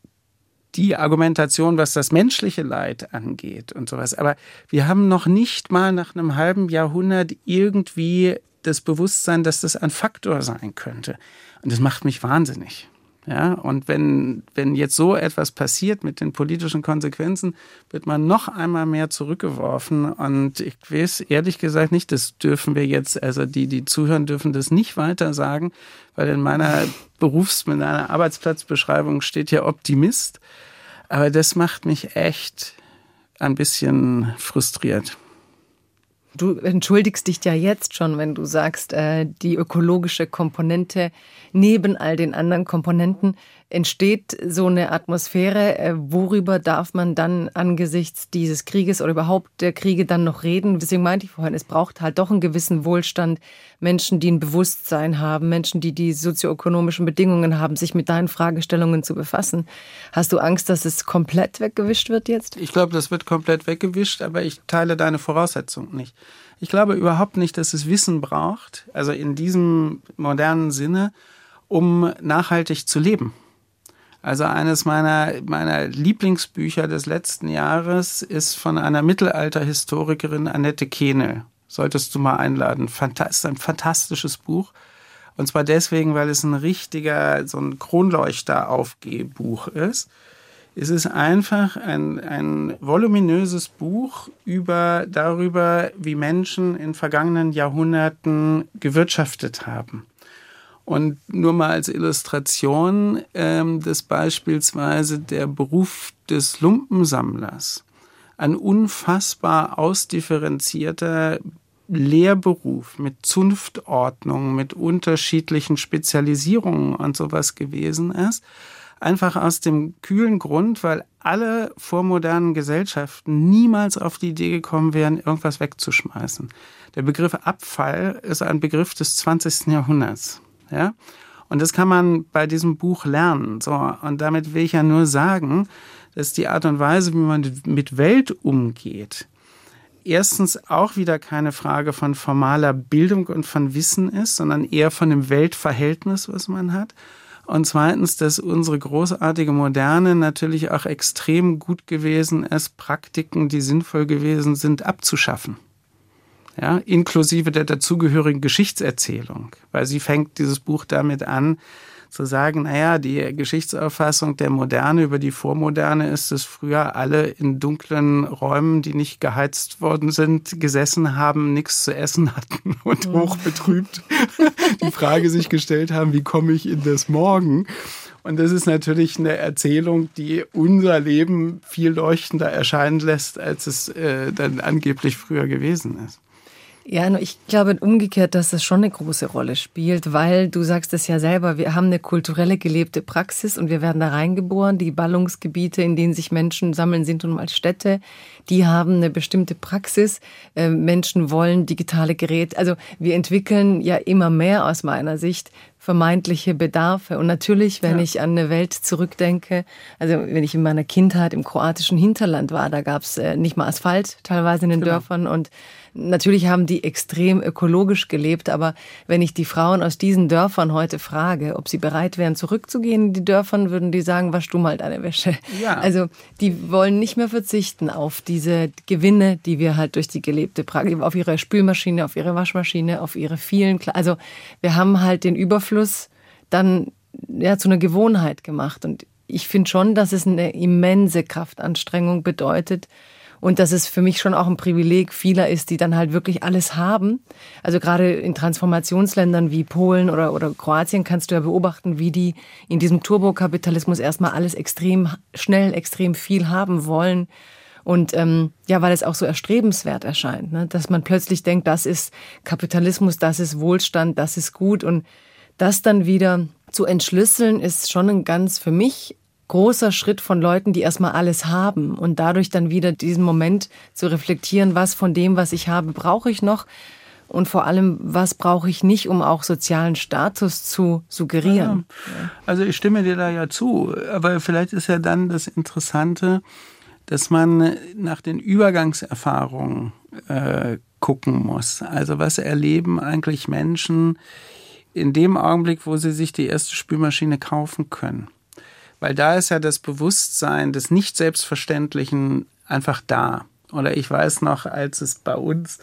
die Argumentation, was das menschliche Leid angeht und sowas. Aber wir haben noch nicht mal nach einem halben Jahrhundert irgendwie das Bewusstsein, dass das ein Faktor sein könnte. Und das macht mich wahnsinnig. Ja, und wenn, wenn jetzt so etwas passiert mit den politischen Konsequenzen, wird man noch einmal mehr zurückgeworfen. Und ich weiß ehrlich gesagt nicht, das dürfen wir jetzt, also die, die zuhören, dürfen das nicht weiter sagen, weil in meiner Berufs-, in meiner Arbeitsplatzbeschreibung steht ja Optimist. Aber das macht mich echt ein bisschen frustriert. Du entschuldigst dich ja jetzt schon, wenn du sagst, äh, die ökologische Komponente neben all den anderen Komponenten entsteht so eine Atmosphäre. Äh, worüber darf man dann angesichts dieses Krieges oder überhaupt der Kriege dann noch reden? Deswegen meinte ich vorhin, es braucht halt doch einen gewissen Wohlstand. Menschen, die ein Bewusstsein haben, Menschen, die die sozioökonomischen Bedingungen haben, sich mit deinen Fragestellungen zu befassen. Hast du Angst, dass es komplett weggewischt wird jetzt? Ich glaube, das wird komplett weggewischt, aber ich teile deine Voraussetzung nicht. Ich glaube überhaupt nicht, dass es Wissen braucht, also in diesem modernen Sinne, um nachhaltig zu leben. Also eines meiner, meiner Lieblingsbücher des letzten Jahres ist von einer Mittelalterhistorikerin Annette Kehnel. Solltest du mal einladen. ist ein fantastisches Buch. Und zwar deswegen, weil es ein richtiger, so ein Kronleuchter-Aufgehbuch ist. Es ist einfach ein, ein voluminöses Buch über, darüber, wie Menschen in vergangenen Jahrhunderten gewirtschaftet haben. Und nur mal als Illustration ähm, des beispielsweise der Beruf des Lumpensammlers. Ein unfassbar ausdifferenzierter Lehrberuf mit Zunftordnung, mit unterschiedlichen Spezialisierungen und sowas gewesen ist. Einfach aus dem kühlen Grund, weil alle vormodernen Gesellschaften niemals auf die Idee gekommen wären, irgendwas wegzuschmeißen. Der Begriff Abfall ist ein Begriff des 20. Jahrhunderts. Ja? Und das kann man bei diesem Buch lernen. So, und damit will ich ja nur sagen, dass die Art und Weise, wie man mit Welt umgeht, erstens auch wieder keine Frage von formaler Bildung und von Wissen ist, sondern eher von dem Weltverhältnis, was man hat. Und zweitens, dass unsere großartige Moderne natürlich auch extrem gut gewesen ist, Praktiken, die sinnvoll gewesen sind, abzuschaffen ja, inklusive der dazugehörigen Geschichtserzählung, weil sie fängt dieses Buch damit an, zu sagen, naja, die Geschichtsauffassung der Moderne über die Vormoderne ist, dass früher alle in dunklen Räumen, die nicht geheizt worden sind, gesessen haben, nichts zu essen hatten und mhm. hochbetrübt die Frage sich gestellt haben, wie komme ich in das Morgen? Und das ist natürlich eine Erzählung, die unser Leben viel leuchtender erscheinen lässt, als es äh, dann angeblich früher gewesen ist. Ja, ich glaube umgekehrt, dass das schon eine große Rolle spielt, weil du sagst es ja selber, wir haben eine kulturelle gelebte Praxis und wir werden da reingeboren. Die Ballungsgebiete, in denen sich Menschen sammeln, sind nun mal Städte. Die haben eine bestimmte Praxis. Äh, Menschen wollen digitale Geräte. Also wir entwickeln ja immer mehr aus meiner Sicht vermeintliche Bedarfe. Und natürlich, wenn ja. ich an eine Welt zurückdenke, also wenn ich in meiner Kindheit im kroatischen Hinterland war, da gab es äh, nicht mal Asphalt teilweise in den genau. Dörfern und Natürlich haben die extrem ökologisch gelebt, aber wenn ich die Frauen aus diesen Dörfern heute frage, ob sie bereit wären, zurückzugehen in die Dörfern, würden die sagen, wasch du mal deine Wäsche. Ja. Also die wollen nicht mehr verzichten auf diese Gewinne, die wir halt durch die gelebte Praxis, auf ihre Spülmaschine, auf ihre Waschmaschine, auf ihre vielen, also wir haben halt den Überfluss dann ja zu einer Gewohnheit gemacht und ich finde schon, dass es eine immense Kraftanstrengung bedeutet, und dass es für mich schon auch ein Privileg vieler ist, die dann halt wirklich alles haben. Also gerade in Transformationsländern wie Polen oder, oder Kroatien kannst du ja beobachten, wie die in diesem Turbokapitalismus erstmal alles extrem schnell, extrem viel haben wollen. Und ähm, ja, weil es auch so erstrebenswert erscheint, ne? dass man plötzlich denkt, das ist Kapitalismus, das ist Wohlstand, das ist gut. Und das dann wieder zu entschlüsseln, ist schon ein ganz für mich großer Schritt von Leuten, die erstmal alles haben und dadurch dann wieder diesen Moment zu reflektieren, was von dem, was ich habe, brauche ich noch und vor allem, was brauche ich nicht, um auch sozialen Status zu suggerieren. Also ich stimme dir da ja zu, aber vielleicht ist ja dann das Interessante, dass man nach den Übergangserfahrungen äh, gucken muss. Also was erleben eigentlich Menschen in dem Augenblick, wo sie sich die erste Spülmaschine kaufen können? Weil da ist ja das Bewusstsein des Nicht-Selbstverständlichen einfach da. Oder ich weiß noch, als es bei uns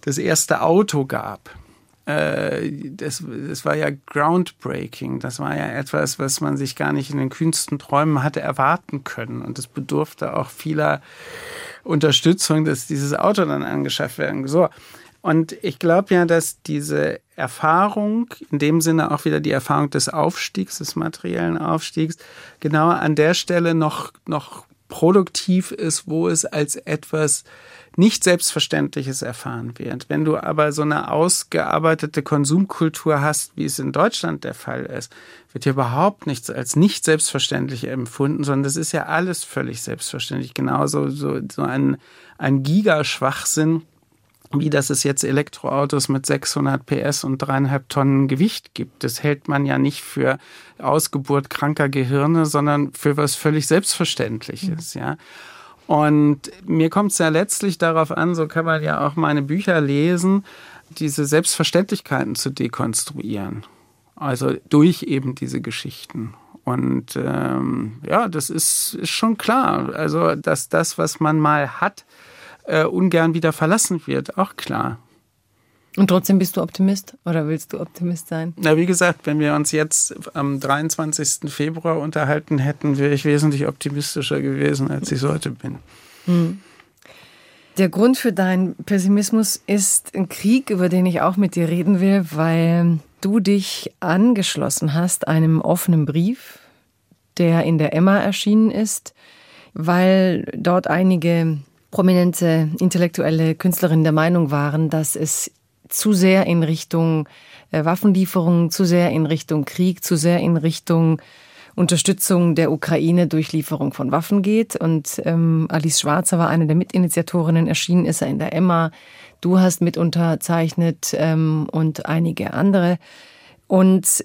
das erste Auto gab, äh, das, das war ja groundbreaking. Das war ja etwas, was man sich gar nicht in den kühnsten Träumen hatte erwarten können. Und es bedurfte auch vieler Unterstützung, dass dieses Auto dann angeschafft werden. So. Und ich glaube ja, dass diese Erfahrung, in dem Sinne auch wieder die Erfahrung des Aufstiegs, des materiellen Aufstiegs, genau an der Stelle noch, noch produktiv ist, wo es als etwas nicht Selbstverständliches erfahren wird. Wenn du aber so eine ausgearbeitete Konsumkultur hast, wie es in Deutschland der Fall ist, wird hier überhaupt nichts als nicht selbstverständlich empfunden, sondern das ist ja alles völlig selbstverständlich. Genauso so, so ein, ein Gigaschwachsinn wie dass es jetzt Elektroautos mit 600 PS und dreieinhalb Tonnen Gewicht gibt. Das hält man ja nicht für Ausgeburt kranker Gehirne, sondern für was völlig Selbstverständliches, mhm. ja. Und mir kommt es ja letztlich darauf an, so kann man ja auch meine Bücher lesen, diese Selbstverständlichkeiten zu dekonstruieren. Also durch eben diese Geschichten. Und ähm, ja, das ist, ist schon klar. Also, dass das, was man mal hat, äh, ungern wieder verlassen wird, auch klar. Und trotzdem bist du Optimist oder willst du Optimist sein? Na, wie gesagt, wenn wir uns jetzt am 23. Februar unterhalten hätten, wäre ich wesentlich optimistischer gewesen, als ich heute bin. Hm. Der Grund für deinen Pessimismus ist ein Krieg, über den ich auch mit dir reden will, weil du dich angeschlossen hast einem offenen Brief, der in der Emma erschienen ist, weil dort einige prominente intellektuelle Künstlerinnen der Meinung waren, dass es zu sehr in Richtung äh, Waffenlieferungen, zu sehr in Richtung Krieg, zu sehr in Richtung Unterstützung der Ukraine durch Lieferung von Waffen geht. Und ähm, Alice Schwarzer war eine der Mitinitiatorinnen, erschienen ist er in der Emma. Du hast mit unterzeichnet ähm, und einige andere. Und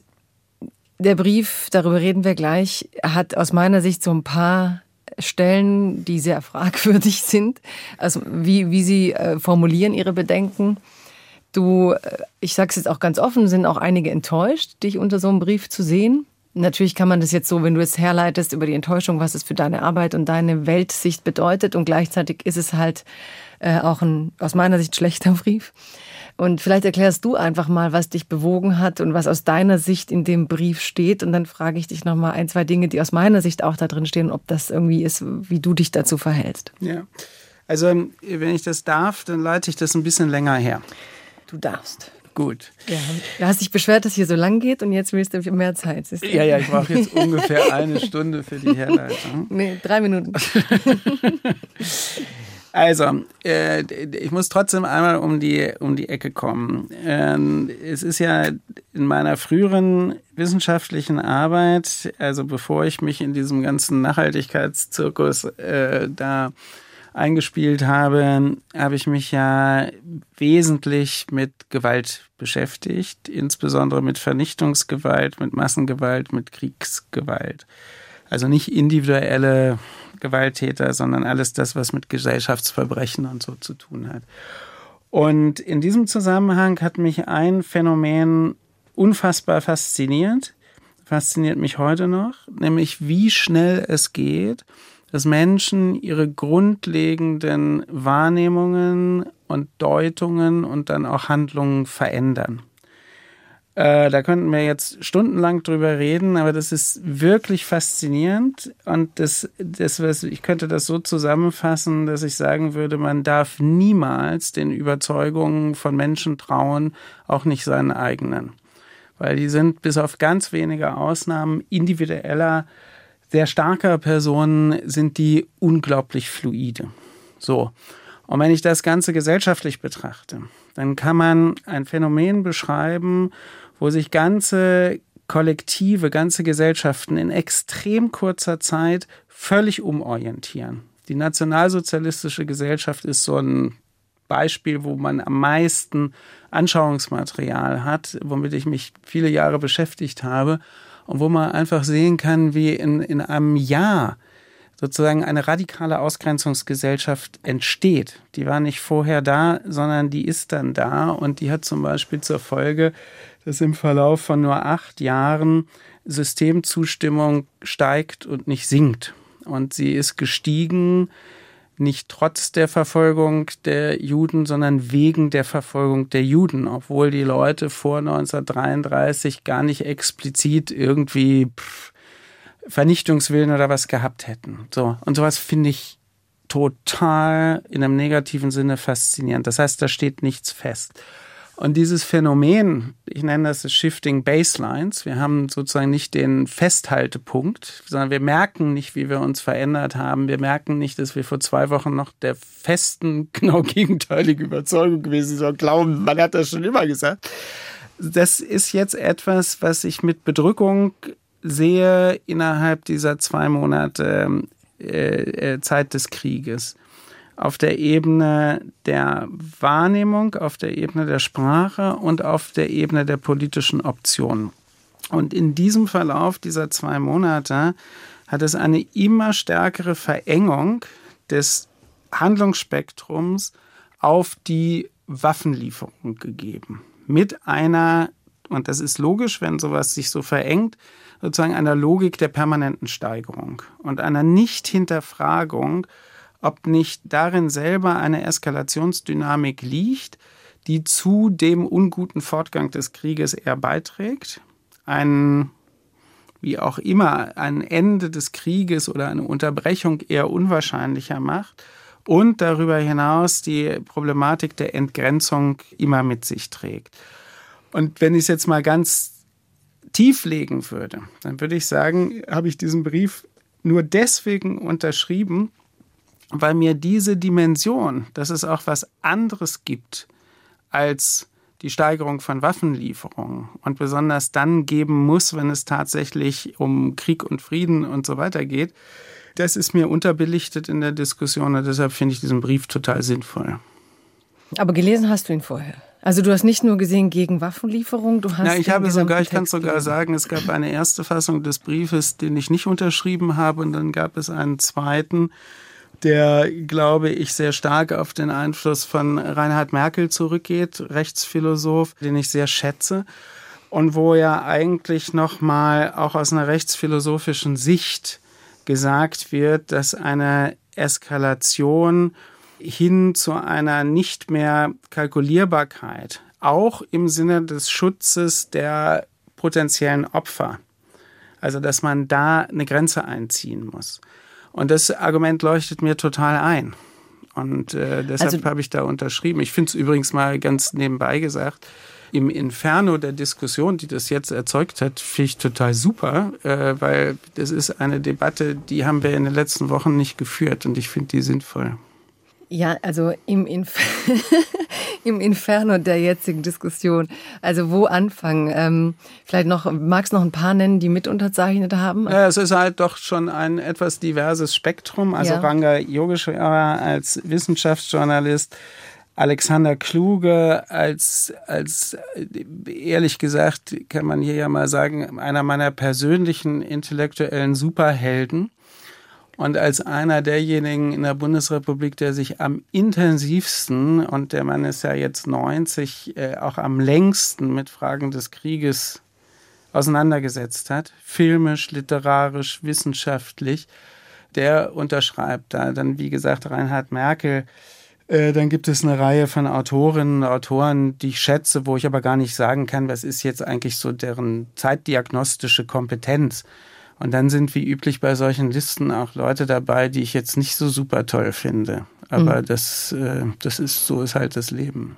der Brief, darüber reden wir gleich, hat aus meiner Sicht so ein paar Stellen, die sehr fragwürdig sind. Also wie, wie sie äh, formulieren ihre Bedenken. Du, äh, ich sage es jetzt auch ganz offen, sind auch einige enttäuscht, dich unter so einem Brief zu sehen. Natürlich kann man das jetzt so, wenn du es herleitest über die Enttäuschung, was es für deine Arbeit und deine Weltsicht bedeutet. Und gleichzeitig ist es halt äh, auch ein aus meiner Sicht schlechter Brief. Und vielleicht erklärst du einfach mal, was dich bewogen hat und was aus deiner Sicht in dem Brief steht. Und dann frage ich dich nochmal ein, zwei Dinge, die aus meiner Sicht auch da drin stehen, ob das irgendwie ist, wie du dich dazu verhältst. Ja. Also, wenn ich das darf, dann leite ich das ein bisschen länger her. Du darfst. Gut. Ja, du hast dich beschwert, dass hier so lang geht und jetzt willst du mehr Zeit. Ja, ja, ich brauche jetzt ungefähr eine Stunde für die Herleitung. Nee, drei Minuten. Also, äh, ich muss trotzdem einmal um die, um die Ecke kommen. Ähm, es ist ja in meiner früheren wissenschaftlichen Arbeit, also bevor ich mich in diesem ganzen Nachhaltigkeitszirkus äh, da eingespielt habe, habe ich mich ja wesentlich mit Gewalt beschäftigt, insbesondere mit Vernichtungsgewalt, mit Massengewalt, mit Kriegsgewalt. Also nicht individuelle Gewalttäter, sondern alles das, was mit Gesellschaftsverbrechen und so zu tun hat. Und in diesem Zusammenhang hat mich ein Phänomen unfassbar fasziniert, fasziniert mich heute noch, nämlich wie schnell es geht, dass Menschen ihre grundlegenden Wahrnehmungen und Deutungen und dann auch Handlungen verändern. Äh, da könnten wir jetzt stundenlang drüber reden, aber das ist wirklich faszinierend. Und das, das, ich könnte das so zusammenfassen, dass ich sagen würde, man darf niemals den Überzeugungen von Menschen trauen, auch nicht seinen eigenen. Weil die sind bis auf ganz wenige Ausnahmen individueller sehr starker Personen sind die unglaublich fluide. So. Und wenn ich das Ganze gesellschaftlich betrachte, dann kann man ein Phänomen beschreiben, wo sich ganze Kollektive, ganze Gesellschaften in extrem kurzer Zeit völlig umorientieren. Die nationalsozialistische Gesellschaft ist so ein Beispiel, wo man am meisten Anschauungsmaterial hat, womit ich mich viele Jahre beschäftigt habe und wo man einfach sehen kann, wie in, in einem Jahr sozusagen eine radikale Ausgrenzungsgesellschaft entsteht. Die war nicht vorher da, sondern die ist dann da und die hat zum Beispiel zur Folge, dass im Verlauf von nur acht Jahren Systemzustimmung steigt und nicht sinkt. Und sie ist gestiegen nicht trotz der Verfolgung der Juden, sondern wegen der Verfolgung der Juden, obwohl die Leute vor 1933 gar nicht explizit irgendwie pff, Vernichtungswillen oder was gehabt hätten. So und sowas finde ich total in einem negativen Sinne faszinierend. Das heißt, da steht nichts fest. Und dieses Phänomen, ich nenne das Shifting Baselines, wir haben sozusagen nicht den Festhaltepunkt, sondern wir merken nicht, wie wir uns verändert haben. Wir merken nicht, dass wir vor zwei Wochen noch der festen, genau gegenteiligen Überzeugung gewesen sind, glauben, man hat das schon immer gesagt. Das ist jetzt etwas, was ich mit Bedrückung sehe innerhalb dieser zwei Monate äh, äh Zeit des Krieges auf der Ebene der Wahrnehmung, auf der Ebene der Sprache und auf der Ebene der politischen Optionen. Und in diesem Verlauf dieser zwei Monate hat es eine immer stärkere Verengung des Handlungsspektrums auf die Waffenlieferung gegeben. Mit einer und das ist logisch, wenn sowas sich so verengt, sozusagen einer Logik der permanenten Steigerung und einer Nicht-Hinterfragung, ob nicht darin selber eine Eskalationsdynamik liegt, die zu dem unguten Fortgang des Krieges eher beiträgt. Ein, wie auch immer, ein Ende des Krieges oder eine Unterbrechung eher unwahrscheinlicher macht und darüber hinaus die Problematik der Entgrenzung immer mit sich trägt. Und wenn ich es jetzt mal ganz tief legen würde, dann würde ich sagen, habe ich diesen Brief nur deswegen unterschrieben, weil mir diese Dimension, dass es auch was anderes gibt als die Steigerung von Waffenlieferungen und besonders dann geben muss, wenn es tatsächlich um Krieg und Frieden und so weiter geht, das ist mir unterbelichtet in der Diskussion und deshalb finde ich diesen Brief total sinnvoll. Aber gelesen hast du ihn vorher? Also du hast nicht nur gesehen gegen Waffenlieferung, du hast. Ja, ich habe sogar, ich kann sogar sagen, es gab eine erste Fassung des Briefes, den ich nicht unterschrieben habe, und dann gab es einen zweiten, der, glaube ich, sehr stark auf den Einfluss von Reinhard Merkel zurückgeht, Rechtsphilosoph, den ich sehr schätze. Und wo ja eigentlich nochmal auch aus einer rechtsphilosophischen Sicht gesagt wird, dass eine Eskalation hin zu einer nicht mehr Kalkulierbarkeit, auch im Sinne des Schutzes der potenziellen Opfer, also dass man da eine Grenze einziehen muss. Und das Argument leuchtet mir total ein. Und äh, deshalb also, habe ich da unterschrieben. Ich finde es übrigens mal ganz nebenbei gesagt, im Inferno der Diskussion, die das jetzt erzeugt hat, finde ich total super, äh, weil das ist eine Debatte, die haben wir in den letzten Wochen nicht geführt und ich finde die sinnvoll. Ja, also im, Inf im Inferno der jetzigen Diskussion. Also wo anfangen? Ähm, vielleicht noch, magst noch ein paar nennen, die mitunterzeichnet haben? Ja, es ist halt doch schon ein etwas diverses Spektrum. Also ja. Ranga Yogeshwara als Wissenschaftsjournalist, Alexander Kluge als, als, ehrlich gesagt, kann man hier ja mal sagen, einer meiner persönlichen intellektuellen Superhelden und als einer derjenigen in der Bundesrepublik, der sich am intensivsten, und der Mann ist ja jetzt 90, äh, auch am längsten mit Fragen des Krieges auseinandergesetzt hat, filmisch, literarisch, wissenschaftlich, der unterschreibt da dann, wie gesagt, Reinhard Merkel. Äh, dann gibt es eine Reihe von Autorinnen und Autoren, die ich schätze, wo ich aber gar nicht sagen kann, was ist jetzt eigentlich so deren zeitdiagnostische Kompetenz. Und dann sind wie üblich bei solchen Listen auch Leute dabei, die ich jetzt nicht so super toll finde. Aber mhm. das, äh, das ist, so ist halt das Leben.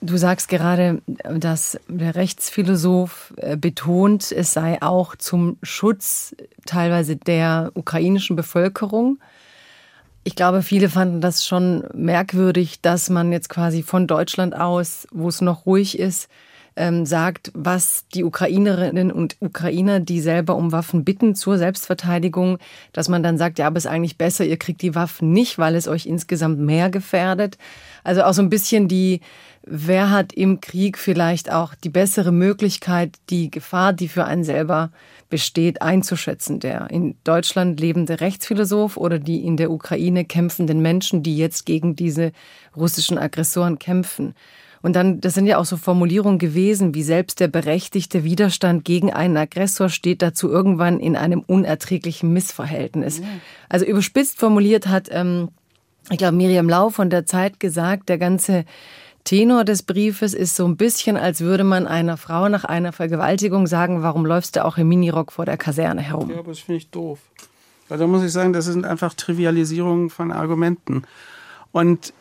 Du sagst gerade, dass der Rechtsphilosoph äh, betont, es sei auch zum Schutz teilweise der ukrainischen Bevölkerung. Ich glaube, viele fanden das schon merkwürdig, dass man jetzt quasi von Deutschland aus, wo es noch ruhig ist, ähm, sagt, was die Ukrainerinnen und Ukrainer, die selber um Waffen bitten zur Selbstverteidigung, dass man dann sagt, ja, aber es ist eigentlich besser, ihr kriegt die Waffen nicht, weil es euch insgesamt mehr gefährdet. Also auch so ein bisschen die, wer hat im Krieg vielleicht auch die bessere Möglichkeit, die Gefahr, die für einen selber besteht, einzuschätzen. Der in Deutschland lebende Rechtsphilosoph oder die in der Ukraine kämpfenden Menschen, die jetzt gegen diese russischen Aggressoren kämpfen. Und dann, das sind ja auch so Formulierungen gewesen, wie selbst der berechtigte Widerstand gegen einen Aggressor steht dazu irgendwann in einem unerträglichen Missverhältnis. Also überspitzt formuliert hat, ähm, ich glaube, Miriam Lau von der Zeit gesagt, der ganze Tenor des Briefes ist so ein bisschen, als würde man einer Frau nach einer Vergewaltigung sagen, warum läufst du auch im Minirock vor der Kaserne herum? Ja, aber das finde ich doof. Weil da muss ich sagen, das sind einfach Trivialisierungen von Argumenten. Und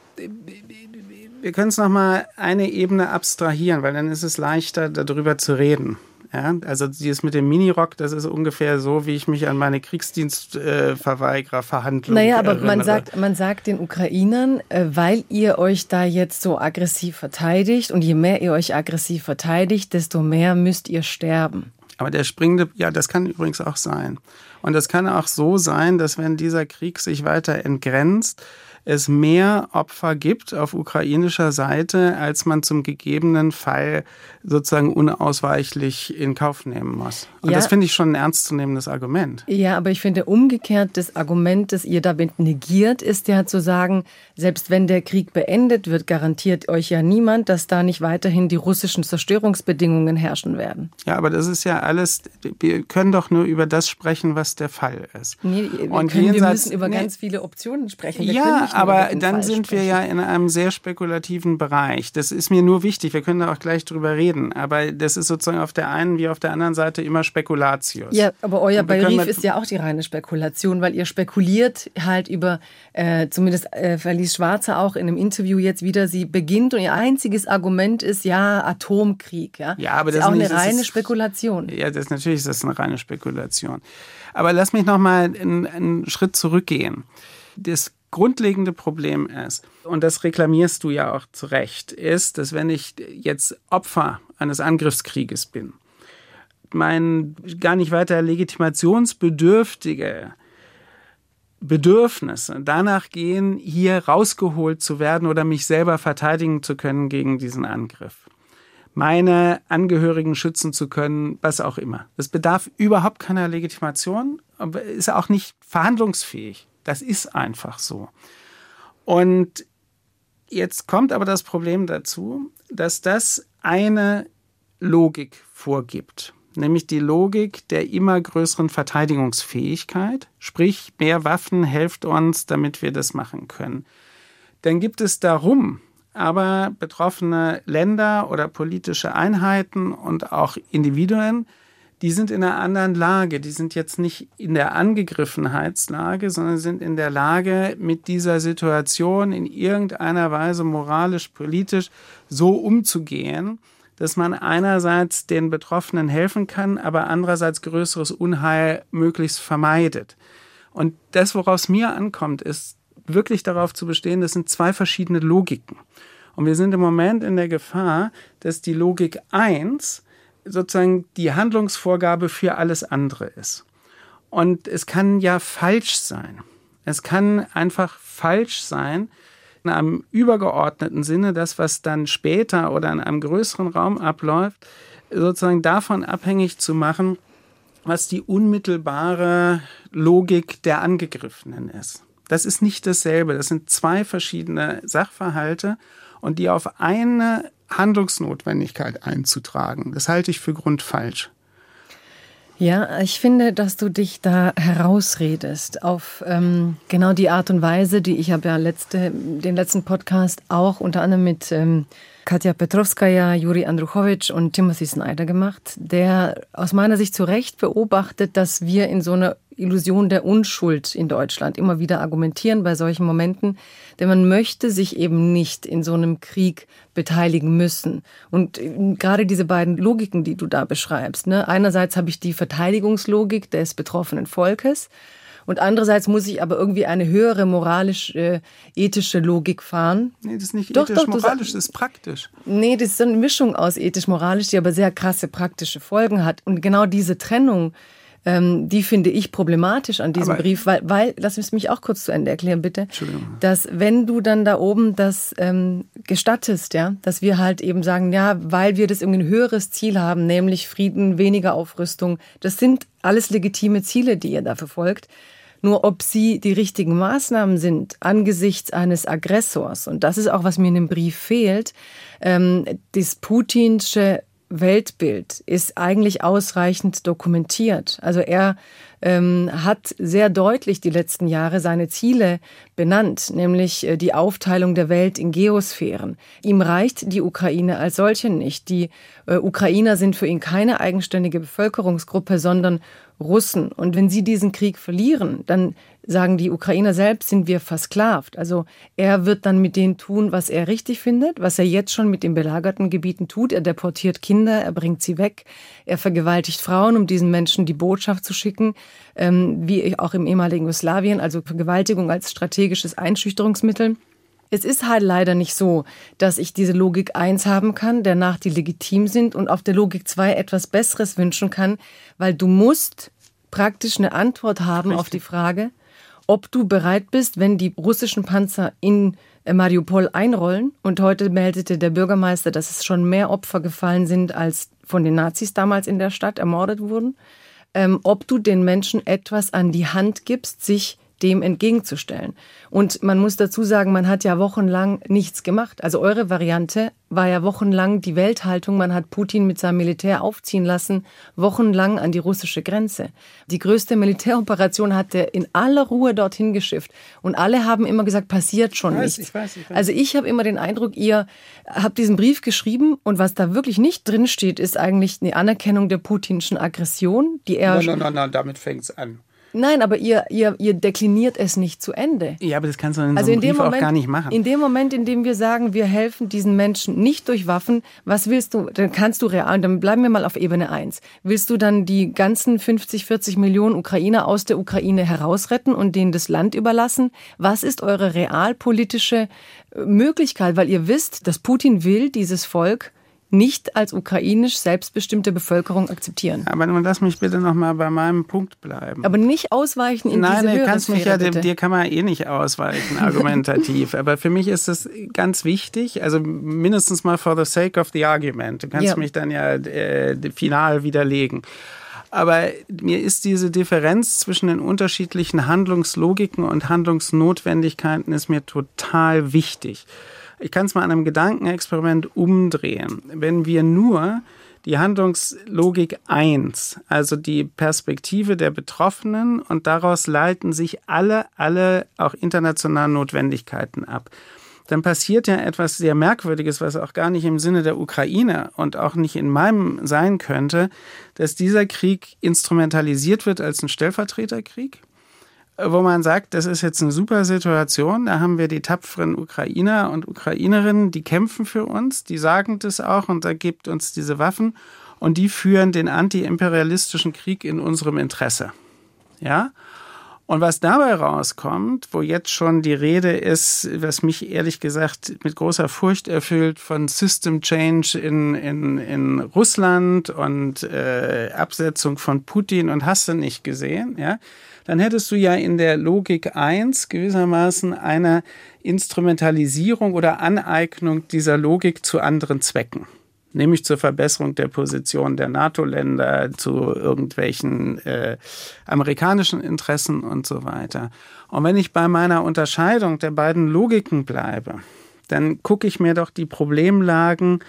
wir können es noch mal eine Ebene abstrahieren, weil dann ist es leichter, darüber zu reden. Ja, also dieses mit dem Minirock, das ist ungefähr so, wie ich mich an meine Kriegsdienstverweigererverhandlung äh, Naja, aber erinnere. man sagt, man sagt den Ukrainern, äh, weil ihr euch da jetzt so aggressiv verteidigt und je mehr ihr euch aggressiv verteidigt, desto mehr müsst ihr sterben. Aber der springende, ja, das kann übrigens auch sein. Und es kann auch so sein, dass wenn dieser Krieg sich weiter entgrenzt, es mehr Opfer gibt auf ukrainischer Seite, als man zum gegebenen Fall sozusagen unausweichlich in Kauf nehmen muss. Und ja. das finde ich schon ein ernstzunehmendes Argument. Ja, aber ich finde umgekehrt das Argument, das ihr damit negiert, ist ja zu sagen, selbst wenn der Krieg beendet wird, garantiert euch ja niemand, dass da nicht weiterhin die russischen Zerstörungsbedingungen herrschen werden. Ja, aber das ist ja alles, wir können doch nur über das sprechen, was der Fall ist. Nee, wir, Und können, wir müssen über nee, ganz viele Optionen sprechen. Wir ja, aber dann sind sprechen. wir ja in einem sehr spekulativen Bereich. Das ist mir nur wichtig, wir können da auch gleich drüber reden. Aber das ist sozusagen auf der einen wie auf der anderen Seite immer Spekulatius. Ja, aber euer Brief ist ja auch die reine Spekulation, weil ihr spekuliert halt über, äh, zumindest äh, verließ Schwarze auch in einem Interview jetzt wieder, sie beginnt und ihr einziges Argument ist ja Atomkrieg. Ja, ja aber das, ist auch nicht, eine reine ist, Spekulation. Ja, das natürlich ist das eine reine Spekulation. Aber lass mich noch mal einen, einen Schritt zurückgehen. Das grundlegende Problem ist, und das reklamierst du ja auch zu Recht, ist, dass wenn ich jetzt Opfer eines Angriffskrieges bin, mein gar nicht weiter legitimationsbedürftige Bedürfnisse danach gehen, hier rausgeholt zu werden oder mich selber verteidigen zu können gegen diesen Angriff. Meine Angehörigen schützen zu können, was auch immer. Das bedarf überhaupt keiner Legitimation, ist auch nicht verhandlungsfähig. Das ist einfach so. Und jetzt kommt aber das Problem dazu, dass das eine Logik vorgibt, nämlich die Logik der immer größeren Verteidigungsfähigkeit, sprich mehr Waffen helft uns, damit wir das machen können. Dann gibt es darum aber betroffene Länder oder politische Einheiten und auch Individuen, die sind in einer anderen Lage. Die sind jetzt nicht in der Angegriffenheitslage, sondern sind in der Lage, mit dieser Situation in irgendeiner Weise moralisch, politisch so umzugehen, dass man einerseits den Betroffenen helfen kann, aber andererseits größeres Unheil möglichst vermeidet. Und das, worauf es mir ankommt, ist wirklich darauf zu bestehen, das sind zwei verschiedene Logiken. Und wir sind im Moment in der Gefahr, dass die Logik 1 sozusagen die Handlungsvorgabe für alles andere ist. Und es kann ja falsch sein. Es kann einfach falsch sein, in einem übergeordneten Sinne, das, was dann später oder in einem größeren Raum abläuft, sozusagen davon abhängig zu machen, was die unmittelbare Logik der Angegriffenen ist. Das ist nicht dasselbe. Das sind zwei verschiedene Sachverhalte und die auf eine Handlungsnotwendigkeit einzutragen. Das halte ich für grundfalsch. Ja, ich finde, dass du dich da herausredest auf ähm, genau die Art und Weise, die ich habe ja letzte, den letzten Podcast auch unter anderem mit ähm, Katja Petrovskaya, Juri Andruchowitsch und Timothy Snyder gemacht, der aus meiner Sicht zu Recht beobachtet, dass wir in so einer Illusion der Unschuld in Deutschland immer wieder argumentieren bei solchen Momenten, denn man möchte sich eben nicht in so einem Krieg beteiligen müssen. Und gerade diese beiden Logiken, die du da beschreibst, ne? einerseits habe ich die Verteidigungslogik des betroffenen Volkes, und andererseits muss ich aber irgendwie eine höhere moralisch-ethische äh, Logik fahren. Nee, das ist nicht ethisch-moralisch, das ist praktisch. Nee, das ist eine Mischung aus ethisch-moralisch, die aber sehr krasse praktische Folgen hat. Und genau diese Trennung, ähm, die finde ich problematisch an diesem aber Brief, weil, weil, lass mich auch kurz zu Ende erklären, bitte, dass wenn du dann da oben das ähm, gestattest, ja, dass wir halt eben sagen, ja, weil wir das irgendwie ein höheres Ziel haben, nämlich Frieden, weniger Aufrüstung, das sind alles legitime Ziele, die ihr da verfolgt. Nur ob sie die richtigen Maßnahmen sind angesichts eines Aggressors, und das ist auch, was mir in dem Brief fehlt, ähm, das putinsche Weltbild ist eigentlich ausreichend dokumentiert. Also er ähm, hat sehr deutlich die letzten Jahre seine Ziele benannt, nämlich äh, die Aufteilung der Welt in Geosphären. Ihm reicht die Ukraine als solche nicht. Die äh, Ukrainer sind für ihn keine eigenständige Bevölkerungsgruppe, sondern Russen. Und wenn sie diesen Krieg verlieren, dann sagen die Ukrainer selbst, sind wir versklavt. Also er wird dann mit denen tun, was er richtig findet, was er jetzt schon mit den belagerten Gebieten tut. Er deportiert Kinder, er bringt sie weg, er vergewaltigt Frauen, um diesen Menschen die Botschaft zu schicken, ähm, wie auch im ehemaligen Jugoslawien, also Vergewaltigung als strategisches Einschüchterungsmittel. Es ist halt leider nicht so, dass ich diese Logik 1 haben kann, der nach die legitim sind und auf der Logik 2 etwas Besseres wünschen kann, weil du musst praktisch eine Antwort haben Richtig. auf die Frage, ob du bereit bist, wenn die russischen Panzer in äh, Mariupol einrollen. Und heute meldete der Bürgermeister, dass es schon mehr Opfer gefallen sind, als von den Nazis damals in der Stadt ermordet wurden. Ähm, ob du den Menschen etwas an die Hand gibst, sich dem entgegenzustellen. Und man muss dazu sagen, man hat ja wochenlang nichts gemacht. Also eure Variante war ja wochenlang die Welthaltung. Man hat Putin mit seinem Militär aufziehen lassen, wochenlang an die russische Grenze. Die größte Militäroperation hat er in aller Ruhe dorthin geschifft. Und alle haben immer gesagt, passiert schon ich weiß, nichts. Ich weiß, ich weiß. Also ich habe immer den Eindruck, ihr habt diesen Brief geschrieben und was da wirklich nicht drinsteht, ist eigentlich eine Anerkennung der putinschen Aggression, die er... Nein, nein, nein, nein damit fängt es an. Nein, aber ihr, ihr, ihr dekliniert es nicht zu Ende. Ja, aber das kannst du in also so einem in Brief Moment, auch gar nicht machen. In dem Moment, in dem wir sagen, wir helfen diesen Menschen nicht durch Waffen, was willst du, dann kannst du real, dann bleiben wir mal auf Ebene 1. Willst du dann die ganzen 50, 40 Millionen Ukrainer aus der Ukraine herausretten und denen das Land überlassen? Was ist eure realpolitische äh, Möglichkeit? Weil ihr wisst, dass Putin will dieses Volk nicht als ukrainisch selbstbestimmte Bevölkerung akzeptieren. Aber nun lass mich bitte noch mal bei meinem Punkt bleiben. Aber nicht ausweichen in Nein, diese Nein, kannst mich ja, bitte. dir kann man eh nicht ausweichen, argumentativ. Aber für mich ist es ganz wichtig, also mindestens mal for the sake of the argument. Du kannst ja. mich dann ja äh, final widerlegen. Aber mir ist diese Differenz zwischen den unterschiedlichen Handlungslogiken und Handlungsnotwendigkeiten ist mir total wichtig. Ich kann es mal an einem Gedankenexperiment umdrehen. Wenn wir nur die Handlungslogik 1, also die Perspektive der Betroffenen und daraus leiten sich alle, alle auch internationalen Notwendigkeiten ab. Dann passiert ja etwas sehr Merkwürdiges, was auch gar nicht im Sinne der Ukraine und auch nicht in meinem sein könnte, dass dieser Krieg instrumentalisiert wird als ein Stellvertreterkrieg wo man sagt, das ist jetzt eine super Situation. Da haben wir die tapferen Ukrainer und Ukrainerinnen, die kämpfen für uns, die sagen das auch und da gibt uns diese Waffen und die führen den antiimperialistischen Krieg in unserem Interesse. Ja? Und was dabei rauskommt, wo jetzt schon die Rede ist, was mich ehrlich gesagt mit großer Furcht erfüllt, von System Change in, in, in Russland und äh, Absetzung von Putin und hast du nicht gesehen, ja, dann hättest du ja in der Logik 1 gewissermaßen eine Instrumentalisierung oder Aneignung dieser Logik zu anderen Zwecken nämlich zur Verbesserung der Position der NATO-Länder, zu irgendwelchen äh, amerikanischen Interessen und so weiter. Und wenn ich bei meiner Unterscheidung der beiden Logiken bleibe, dann gucke ich mir doch die Problemlagen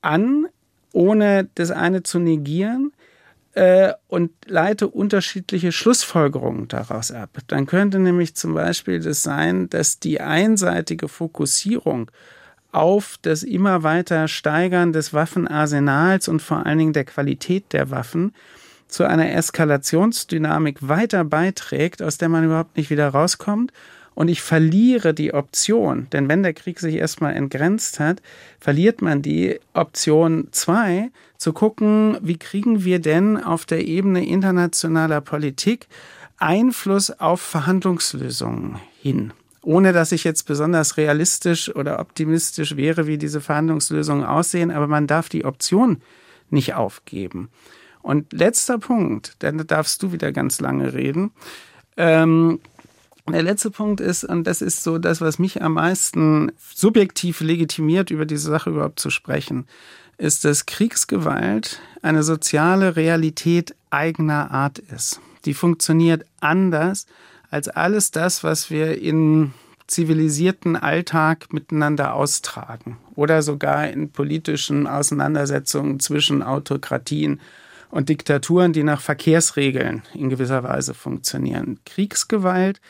an, ohne das eine zu negieren äh, und leite unterschiedliche Schlussfolgerungen daraus ab. Dann könnte nämlich zum Beispiel das sein, dass die einseitige Fokussierung auf das immer weiter Steigern des Waffenarsenals und vor allen Dingen der Qualität der Waffen zu einer Eskalationsdynamik weiter beiträgt, aus der man überhaupt nicht wieder rauskommt und ich verliere die Option, denn wenn der Krieg sich erstmal entgrenzt hat, verliert man die Option 2, zu gucken, wie kriegen wir denn auf der Ebene internationaler Politik Einfluss auf Verhandlungslösungen hin. Ohne dass ich jetzt besonders realistisch oder optimistisch wäre, wie diese Verhandlungslösungen aussehen, aber man darf die Option nicht aufgeben. Und letzter Punkt, denn da darfst du wieder ganz lange reden. Ähm, der letzte Punkt ist, und das ist so das, was mich am meisten subjektiv legitimiert, über diese Sache überhaupt zu sprechen, ist, dass Kriegsgewalt eine soziale Realität eigener Art ist. Die funktioniert anders als alles das, was wir in zivilisierten Alltag miteinander austragen oder sogar in politischen Auseinandersetzungen zwischen Autokratien und Diktaturen, die nach Verkehrsregeln in gewisser Weise funktionieren. Kriegsgewalt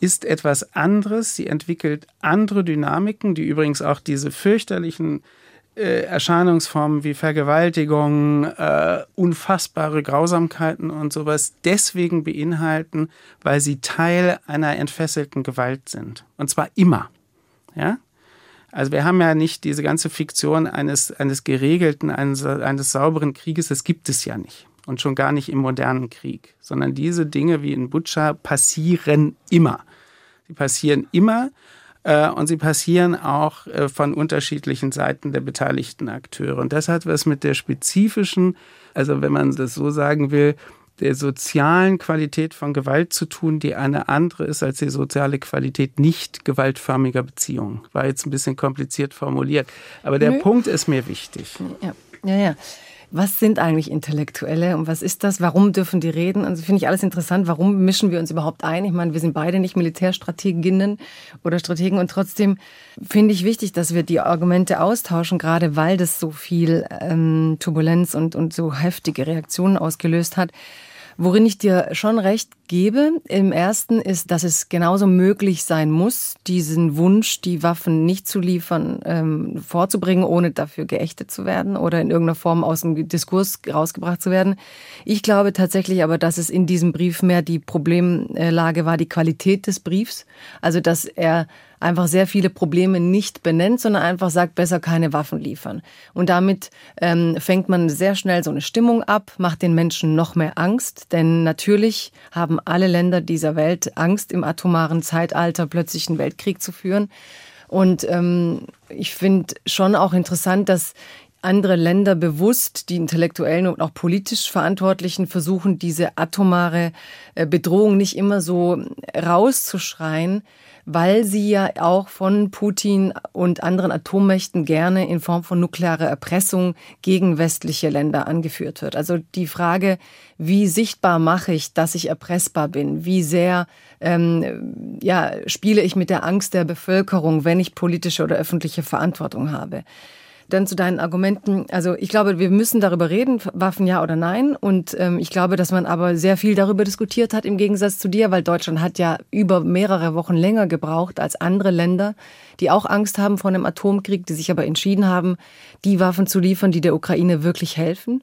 ist etwas anderes. Sie entwickelt andere Dynamiken, die übrigens auch diese fürchterlichen äh, Erscheinungsformen wie Vergewaltigung, äh, unfassbare Grausamkeiten und sowas deswegen beinhalten, weil sie Teil einer entfesselten Gewalt sind. Und zwar immer. Ja? Also wir haben ja nicht diese ganze Fiktion eines, eines geregelten, eines, eines sauberen Krieges, das gibt es ja nicht und schon gar nicht im modernen Krieg, sondern diese Dinge wie in Butscha passieren immer. Sie passieren immer und sie passieren auch äh, von unterschiedlichen Seiten der beteiligten Akteure. Und das hat was mit der spezifischen, also wenn man das so sagen will, der sozialen Qualität von Gewalt zu tun, die eine andere ist als die soziale Qualität nicht gewaltförmiger Beziehungen. War jetzt ein bisschen kompliziert formuliert, aber der Nö. Punkt ist mir wichtig. Ja, ja, ja. Was sind eigentlich Intellektuelle und was ist das? Warum dürfen die reden? Also finde ich alles interessant. Warum mischen wir uns überhaupt ein? Ich meine, wir sind beide nicht Militärstrateginnen oder Strategen und trotzdem finde ich wichtig, dass wir die Argumente austauschen, gerade weil das so viel ähm, Turbulenz und, und so heftige Reaktionen ausgelöst hat. Worin ich dir schon recht gebe, im ersten ist, dass es genauso möglich sein muss, diesen Wunsch, die Waffen nicht zu liefern, ähm, vorzubringen, ohne dafür geächtet zu werden oder in irgendeiner Form aus dem Diskurs rausgebracht zu werden. Ich glaube tatsächlich aber, dass es in diesem Brief mehr die Problemlage war, die Qualität des Briefs. Also, dass er einfach sehr viele Probleme nicht benennt, sondern einfach sagt, besser keine Waffen liefern. Und damit ähm, fängt man sehr schnell so eine Stimmung ab, macht den Menschen noch mehr Angst, denn natürlich haben alle Länder dieser Welt Angst, im atomaren Zeitalter plötzlich einen Weltkrieg zu führen. Und ähm, ich finde schon auch interessant, dass andere Länder bewusst, die intellektuellen und auch politisch Verantwortlichen versuchen, diese atomare äh, Bedrohung nicht immer so rauszuschreien, weil sie ja auch von Putin und anderen Atommächten gerne in Form von nuklearer Erpressung gegen westliche Länder angeführt wird. Also die Frage, wie sichtbar mache ich, dass ich erpressbar bin? Wie sehr ähm, ja, spiele ich mit der Angst der Bevölkerung, wenn ich politische oder öffentliche Verantwortung habe? Dann zu deinen Argumenten. Also ich glaube, wir müssen darüber reden, Waffen ja oder nein. Und ähm, ich glaube, dass man aber sehr viel darüber diskutiert hat im Gegensatz zu dir, weil Deutschland hat ja über mehrere Wochen länger gebraucht als andere Länder, die auch Angst haben vor einem Atomkrieg, die sich aber entschieden haben, die Waffen zu liefern, die der Ukraine wirklich helfen.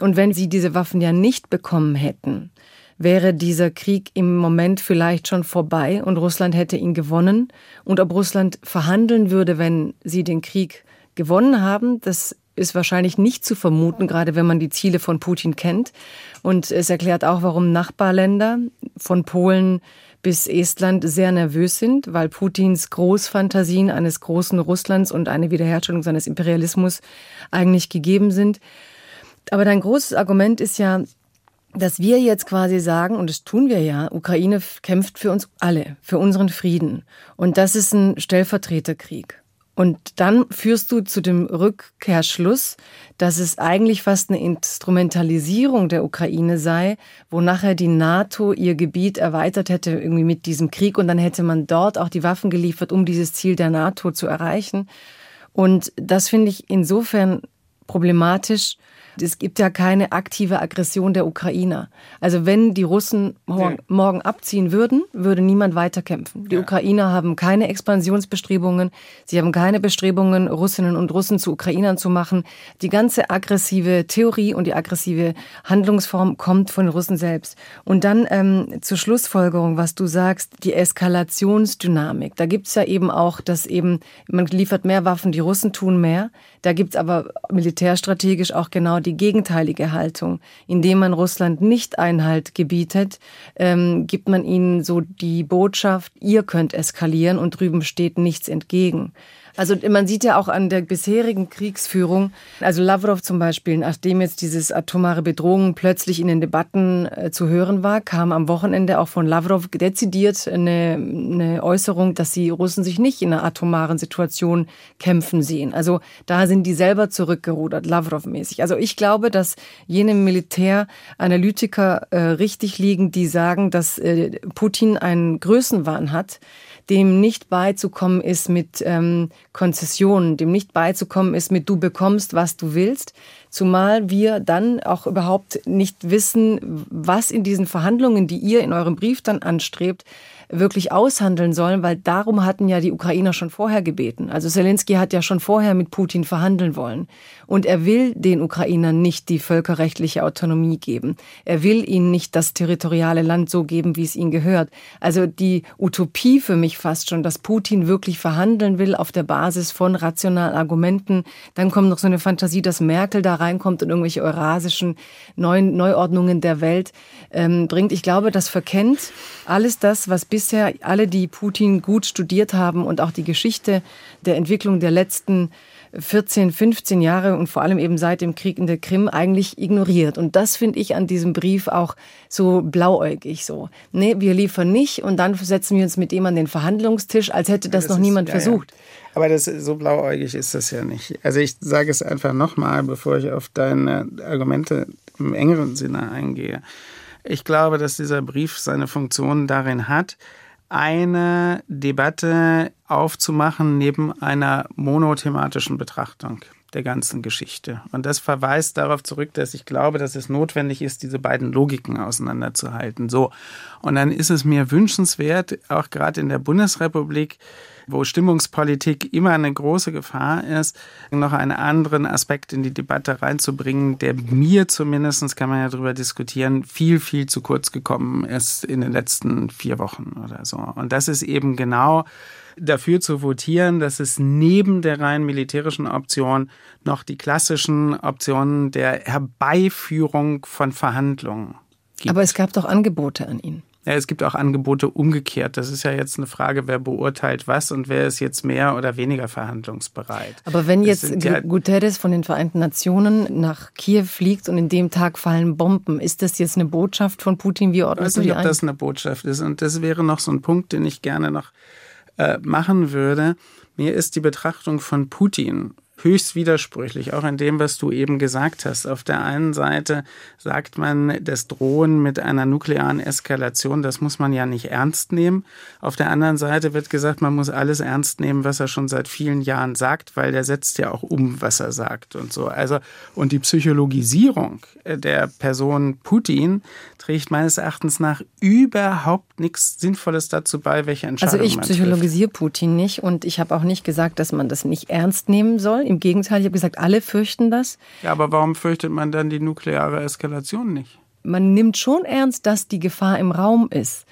Und wenn sie diese Waffen ja nicht bekommen hätten, wäre dieser Krieg im Moment vielleicht schon vorbei und Russland hätte ihn gewonnen. Und ob Russland verhandeln würde, wenn sie den Krieg gewonnen haben. Das ist wahrscheinlich nicht zu vermuten, gerade wenn man die Ziele von Putin kennt. Und es erklärt auch, warum Nachbarländer von Polen bis Estland sehr nervös sind, weil Putins Großfantasien eines großen Russlands und eine Wiederherstellung seines Imperialismus eigentlich gegeben sind. Aber dein großes Argument ist ja, dass wir jetzt quasi sagen, und das tun wir ja, Ukraine kämpft für uns alle, für unseren Frieden. Und das ist ein Stellvertreterkrieg. Und dann führst du zu dem Rückkehrschluss, dass es eigentlich fast eine Instrumentalisierung der Ukraine sei, wo nachher die NATO ihr Gebiet erweitert hätte irgendwie mit diesem Krieg und dann hätte man dort auch die Waffen geliefert, um dieses Ziel der NATO zu erreichen. Und das finde ich insofern problematisch, es gibt ja keine aktive Aggression der Ukrainer. Also wenn die Russen morgen, morgen abziehen würden, würde niemand weiter kämpfen. Die ja. Ukrainer haben keine Expansionsbestrebungen. Sie haben keine Bestrebungen, Russinnen und Russen zu Ukrainern zu machen. Die ganze aggressive Theorie und die aggressive Handlungsform kommt von den Russen selbst. Und dann ähm, zur Schlussfolgerung, was du sagst, die Eskalationsdynamik. Da gibt's ja eben auch, dass eben, man liefert mehr Waffen, die Russen tun mehr. Da gibt's aber militärstrategisch auch genau die gegenteilige Haltung. Indem man Russland nicht Einhalt gebietet, ähm, gibt man ihnen so die Botschaft, ihr könnt eskalieren und drüben steht nichts entgegen. Also man sieht ja auch an der bisherigen Kriegsführung, also Lavrov zum Beispiel, nachdem jetzt dieses atomare Bedrohung plötzlich in den Debatten äh, zu hören war, kam am Wochenende auch von Lavrov dezidiert eine, eine Äußerung, dass die Russen sich nicht in einer atomaren Situation kämpfen sehen. Also da sind die selber zurückgerudert, Lavrov-mäßig. Also ich glaube, dass jene Militäranalytiker äh, richtig liegen, die sagen, dass äh, Putin einen Größenwahn hat, dem nicht beizukommen ist mit ähm, Konzessionen, dem nicht beizukommen ist mit du bekommst, was du willst, zumal wir dann auch überhaupt nicht wissen, was in diesen Verhandlungen, die ihr in eurem Brief dann anstrebt, wirklich aushandeln sollen, weil darum hatten ja die Ukrainer schon vorher gebeten. Also Zelensky hat ja schon vorher mit Putin verhandeln wollen. Und er will den Ukrainern nicht die völkerrechtliche Autonomie geben. Er will ihnen nicht das territoriale Land so geben, wie es ihnen gehört. Also die Utopie für mich fast schon, dass Putin wirklich verhandeln will auf der Basis von rationalen Argumenten. Dann kommt noch so eine Fantasie, dass Merkel da reinkommt und irgendwelche eurasischen neuen Neuordnungen der Welt ähm, bringt. Ich glaube, das verkennt alles das, was bisher alle, die Putin gut studiert haben und auch die Geschichte der Entwicklung der letzten 14, 15 Jahre und vor allem eben seit dem Krieg in der Krim eigentlich ignoriert. Und das finde ich an diesem Brief auch so blauäugig so. Nee, wir liefern nicht und dann setzen wir uns mit ihm an den Verhandlungstisch, als hätte das, das noch ist, niemand ja, versucht. Ja. Aber das, so blauäugig ist das ja nicht. Also ich sage es einfach nochmal, bevor ich auf deine Argumente im engeren Sinne eingehe. Ich glaube, dass dieser Brief seine Funktion darin hat, eine Debatte aufzumachen neben einer monothematischen Betrachtung der ganzen Geschichte. Und das verweist darauf zurück, dass ich glaube, dass es notwendig ist, diese beiden Logiken auseinanderzuhalten. So. Und dann ist es mir wünschenswert, auch gerade in der Bundesrepublik, wo Stimmungspolitik immer eine große Gefahr ist, noch einen anderen Aspekt in die Debatte reinzubringen, der mir zumindest, kann man ja darüber diskutieren, viel, viel zu kurz gekommen ist in den letzten vier Wochen oder so. Und das ist eben genau dafür zu votieren, dass es neben der rein militärischen Option noch die klassischen Optionen der Herbeiführung von Verhandlungen gibt. Aber es gab doch Angebote an ihn. Ja, es gibt auch Angebote umgekehrt. Das ist ja jetzt eine Frage, wer beurteilt was und wer ist jetzt mehr oder weniger verhandlungsbereit. Aber wenn jetzt ja Guterres von den Vereinten Nationen nach Kiew fliegt und in dem Tag fallen Bomben, ist das jetzt eine Botschaft von Putin? Wie die Ich weiß nicht, ob das eine Botschaft ist. Und das wäre noch so ein Punkt, den ich gerne noch äh, machen würde. Mir ist die Betrachtung von Putin höchst widersprüchlich, auch in dem, was du eben gesagt hast. Auf der einen Seite sagt man, das Drohen mit einer nuklearen Eskalation, das muss man ja nicht ernst nehmen. Auf der anderen Seite wird gesagt, man muss alles ernst nehmen, was er schon seit vielen Jahren sagt, weil der setzt ja auch um, was er sagt und so. Also, und die Psychologisierung der Person Putin trägt meines Erachtens nach überhaupt nichts Sinnvolles dazu bei, welche Entscheidungen Also ich psychologisiere Putin nicht und ich habe auch nicht gesagt, dass man das nicht ernst nehmen soll. Im Gegenteil, ich habe gesagt, alle fürchten das. Ja, aber warum fürchtet man dann die nukleare Eskalation nicht? Man nimmt schon ernst, dass die Gefahr im Raum ist.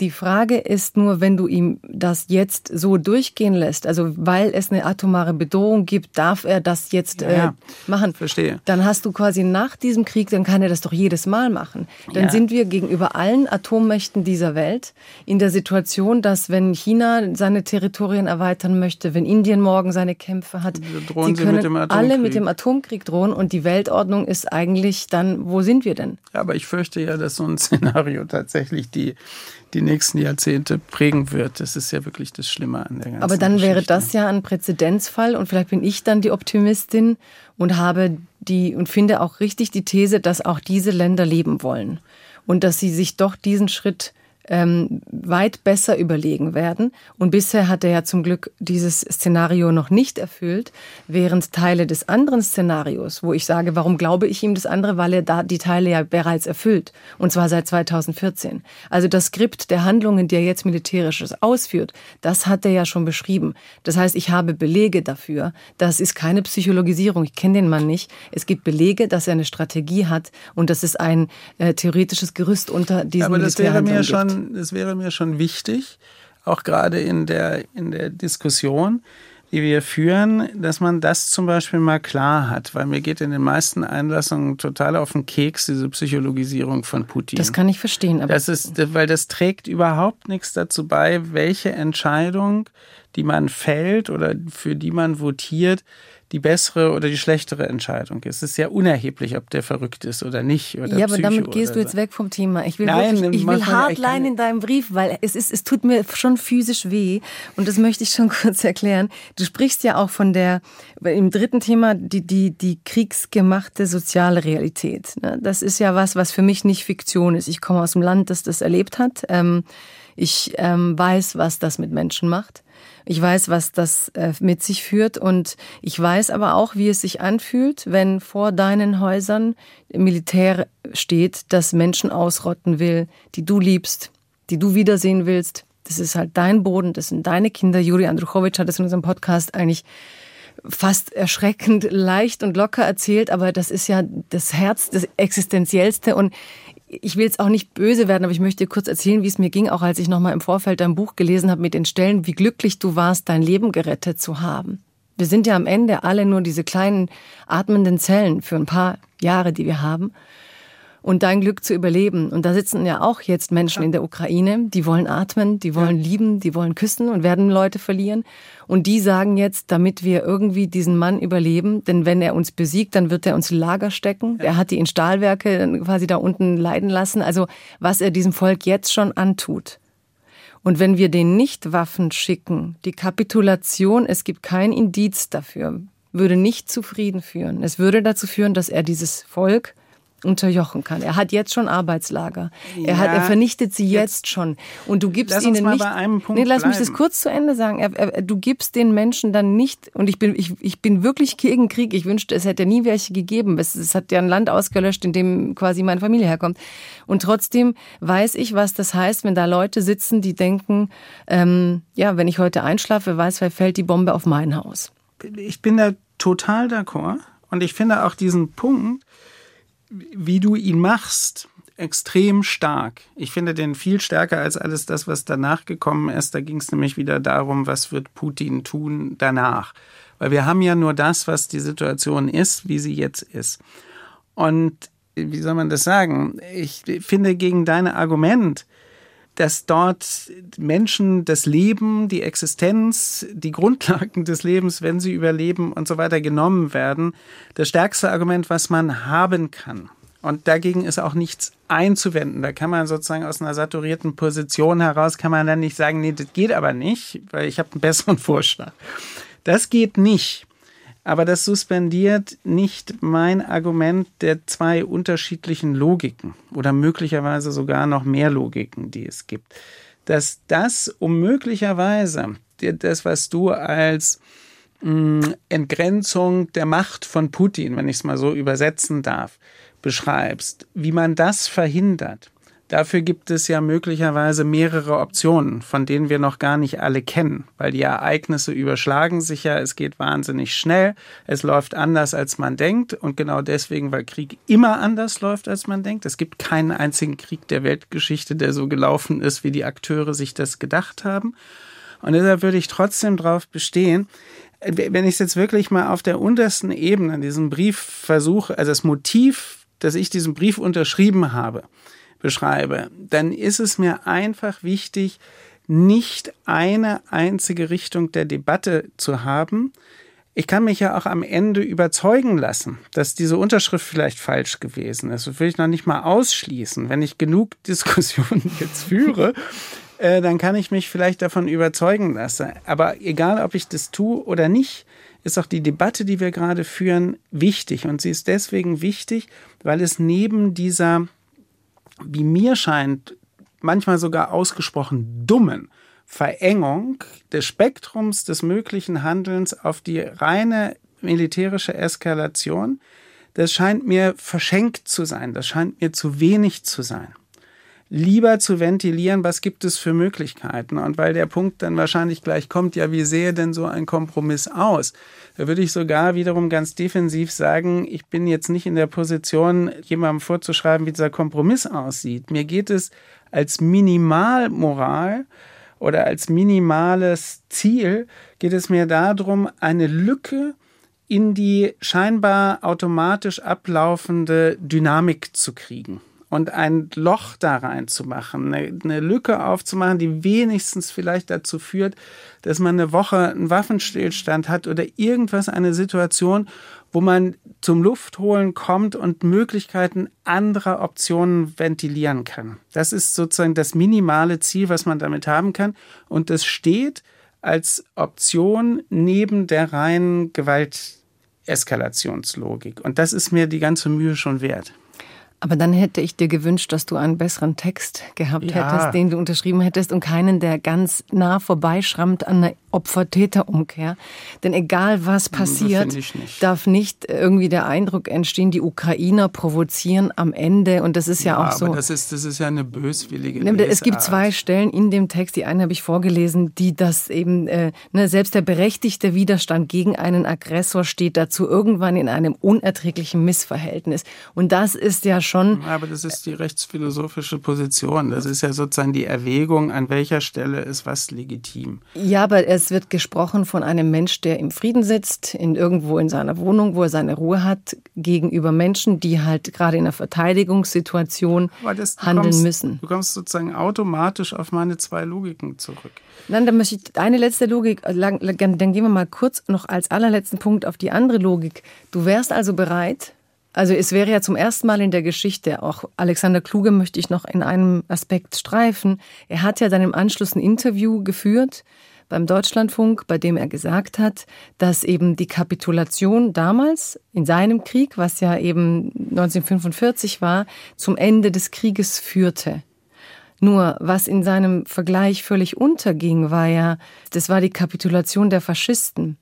Die Frage ist nur, wenn du ihm das jetzt so durchgehen lässt, also weil es eine atomare Bedrohung gibt, darf er das jetzt ja, äh, machen. Verstehe. Dann hast du quasi nach diesem Krieg, dann kann er das doch jedes Mal machen. Dann ja. sind wir gegenüber allen Atommächten dieser Welt in der Situation, dass wenn China seine Territorien erweitern möchte, wenn Indien morgen seine Kämpfe hat, drohen sie können mit alle mit dem Atomkrieg drohen und die Weltordnung ist eigentlich dann, wo sind wir denn? Ja, aber ich fürchte ja, dass so ein Szenario tatsächlich die die nächsten Jahrzehnte prägen wird. Das ist ja wirklich das Schlimme an der ganzen Aber dann Geschichte. wäre das ja ein Präzedenzfall und vielleicht bin ich dann die Optimistin und habe die und finde auch richtig die These, dass auch diese Länder leben wollen und dass sie sich doch diesen Schritt ähm, weit besser überlegen werden. Und bisher hat er ja zum Glück dieses Szenario noch nicht erfüllt, während Teile des anderen Szenarios, wo ich sage, warum glaube ich ihm das andere, weil er da die Teile ja bereits erfüllt, und zwar seit 2014. Also das Skript der Handlungen, die er jetzt militärisches ausführt, das hat er ja schon beschrieben. Das heißt, ich habe Belege dafür. Das ist keine Psychologisierung. Ich kenne den Mann nicht. Es gibt Belege, dass er eine Strategie hat und dass es ein äh, theoretisches Gerüst unter diesen Aber das wäre mir schon es wäre mir schon wichtig, auch gerade in der, in der Diskussion, die wir führen, dass man das zum Beispiel mal klar hat, weil mir geht in den meisten Einlassungen total auf den Keks diese Psychologisierung von Putin. Das kann ich verstehen, aber das ist, weil das trägt überhaupt nichts dazu bei, welche Entscheidung, die man fällt oder für die man votiert, die bessere oder die schlechtere Entscheidung ist. Es ist ja unerheblich, ob der verrückt ist oder nicht. Oder ja, aber damit gehst du jetzt weg vom Thema. Ich will, Nein, wirklich, ich will Hardline in deinem Brief, weil es ist, es tut mir schon physisch weh. Und das möchte ich schon kurz erklären. Du sprichst ja auch von der, im dritten Thema, die, die, die kriegsgemachte soziale Realität. Ne? Das ist ja was, was für mich nicht Fiktion ist. Ich komme aus einem Land, das das erlebt hat. Ähm, ich ähm, weiß, was das mit Menschen macht. Ich weiß, was das äh, mit sich führt und ich weiß aber auch, wie es sich anfühlt, wenn vor deinen Häusern Militär steht, das Menschen ausrotten will, die du liebst, die du wiedersehen willst. Das ist halt dein Boden, das sind deine Kinder. Juri Andruchowitsch hat es in unserem Podcast eigentlich fast erschreckend leicht und locker erzählt, aber das ist ja das Herz, das Existenziellste und ich will jetzt auch nicht böse werden, aber ich möchte kurz erzählen, wie es mir ging, auch als ich nochmal im Vorfeld dein Buch gelesen habe mit den Stellen, wie glücklich du warst, dein Leben gerettet zu haben. Wir sind ja am Ende alle nur diese kleinen atmenden Zellen für ein paar Jahre, die wir haben. Und dein Glück zu überleben. Und da sitzen ja auch jetzt Menschen in der Ukraine, die wollen atmen, die wollen ja. lieben, die wollen küssen und werden Leute verlieren. Und die sagen jetzt, damit wir irgendwie diesen Mann überleben, denn wenn er uns besiegt, dann wird er uns Lager stecken. Ja. Er hat die in Stahlwerke quasi da unten leiden lassen. Also was er diesem Volk jetzt schon antut. Und wenn wir den nicht Waffen schicken, die Kapitulation, es gibt kein Indiz dafür, würde nicht zu Frieden führen. Es würde dazu führen, dass er dieses Volk unterjochen kann. Er hat jetzt schon Arbeitslager. Ja, er, hat, er vernichtet sie jetzt, jetzt schon. Und du gibst ihnen nicht. Bei einem Punkt nee, lass bleiben. mich das kurz zu Ende sagen. Er, er, du gibst den Menschen dann nicht. Und ich bin, ich, ich bin wirklich gegen Krieg. Ich wünschte, es hätte nie welche gegeben. Es, es hat ja ein Land ausgelöscht, in dem quasi meine Familie herkommt. Und trotzdem weiß ich, was das heißt, wenn da Leute sitzen, die denken, ähm, ja, wenn ich heute einschlafe, weiß, wer fällt die Bombe auf mein Haus. Ich bin da total d'accord. Und ich finde auch diesen Punkt, wie du ihn machst, extrem stark. Ich finde den viel stärker als alles das, was danach gekommen ist. Da ging es nämlich wieder darum, was wird Putin tun danach. Weil wir haben ja nur das, was die Situation ist, wie sie jetzt ist. Und wie soll man das sagen? Ich finde gegen dein Argument, dass dort Menschen das Leben, die Existenz, die Grundlagen des Lebens, wenn sie überleben und so weiter genommen werden, das stärkste Argument, was man haben kann. Und dagegen ist auch nichts einzuwenden. Da kann man sozusagen aus einer saturierten Position heraus, kann man dann nicht sagen, nee, das geht aber nicht, weil ich habe einen besseren Vorschlag. Das geht nicht. Aber das suspendiert nicht mein Argument der zwei unterschiedlichen Logiken oder möglicherweise sogar noch mehr Logiken, die es gibt. Dass das um möglicherweise das, was du als mm, Entgrenzung der Macht von Putin, wenn ich es mal so übersetzen darf, beschreibst, wie man das verhindert, Dafür gibt es ja möglicherweise mehrere Optionen, von denen wir noch gar nicht alle kennen, weil die Ereignisse überschlagen sich ja, es geht wahnsinnig schnell, es läuft anders, als man denkt und genau deswegen, weil Krieg immer anders läuft, als man denkt. Es gibt keinen einzigen Krieg der Weltgeschichte, der so gelaufen ist, wie die Akteure sich das gedacht haben. Und deshalb würde ich trotzdem darauf bestehen, wenn ich es jetzt wirklich mal auf der untersten Ebene, diesen Brief versuche, also das Motiv, dass ich diesen Brief unterschrieben habe, beschreibe, dann ist es mir einfach wichtig, nicht eine einzige Richtung der Debatte zu haben. Ich kann mich ja auch am Ende überzeugen lassen, dass diese Unterschrift vielleicht falsch gewesen ist. Das will ich noch nicht mal ausschließen. Wenn ich genug Diskussionen jetzt führe, äh, dann kann ich mich vielleicht davon überzeugen lassen. Aber egal, ob ich das tue oder nicht, ist auch die Debatte, die wir gerade führen, wichtig. Und sie ist deswegen wichtig, weil es neben dieser wie mir scheint, manchmal sogar ausgesprochen dummen Verengung des Spektrums des möglichen Handelns auf die reine militärische Eskalation, das scheint mir verschenkt zu sein, das scheint mir zu wenig zu sein lieber zu ventilieren, was gibt es für Möglichkeiten. Und weil der Punkt dann wahrscheinlich gleich kommt, ja, wie sehe denn so ein Kompromiss aus? Da würde ich sogar wiederum ganz defensiv sagen, ich bin jetzt nicht in der Position, jemandem vorzuschreiben, wie dieser Kompromiss aussieht. Mir geht es als Minimalmoral oder als minimales Ziel, geht es mir darum, eine Lücke in die scheinbar automatisch ablaufende Dynamik zu kriegen und ein Loch da reinzumachen, eine, eine Lücke aufzumachen, die wenigstens vielleicht dazu führt, dass man eine Woche einen Waffenstillstand hat oder irgendwas, eine Situation, wo man zum Luftholen kommt und Möglichkeiten anderer Optionen ventilieren kann. Das ist sozusagen das minimale Ziel, was man damit haben kann. Und das steht als Option neben der reinen Gewalteskalationslogik. Und das ist mir die ganze Mühe schon wert. Aber dann hätte ich dir gewünscht, dass du einen besseren Text gehabt ja. hättest, den du unterschrieben hättest und keinen, der ganz nah vorbeischrammt an einer Opfer-Täter-Umkehr. Denn egal was passiert, nicht. darf nicht irgendwie der Eindruck entstehen, die Ukrainer provozieren am Ende. Und das ist ja, ja auch so. Das ist, das ist ja eine böswillige ne, Es gibt zwei Stellen in dem Text, die eine habe ich vorgelesen, die das eben, äh, ne, selbst der berechtigte Widerstand gegen einen Aggressor steht dazu irgendwann in einem unerträglichen Missverhältnis. Und das ist ja schon schon. Aber das ist die rechtsphilosophische Position. Das ist ja sozusagen die Erwägung, an welcher Stelle ist was legitim. Ja, aber es wird gesprochen von einem Mensch, der im Frieden sitzt, in irgendwo in seiner Wohnung, wo er seine Ruhe hat, gegenüber Menschen, die halt gerade in einer Verteidigungssituation das, handeln kommst, müssen. Du kommst sozusagen automatisch auf meine zwei Logiken zurück. Nein, dann möchte ich eine letzte Logik, dann gehen wir mal kurz noch als allerletzten Punkt auf die andere Logik. Du wärst also bereit, also es wäre ja zum ersten Mal in der Geschichte, auch Alexander Kluge möchte ich noch in einem Aspekt streifen. Er hat ja dann im Anschluss ein Interview geführt beim Deutschlandfunk, bei dem er gesagt hat, dass eben die Kapitulation damals in seinem Krieg, was ja eben 1945 war, zum Ende des Krieges führte. Nur was in seinem Vergleich völlig unterging, war ja, das war die Kapitulation der Faschisten.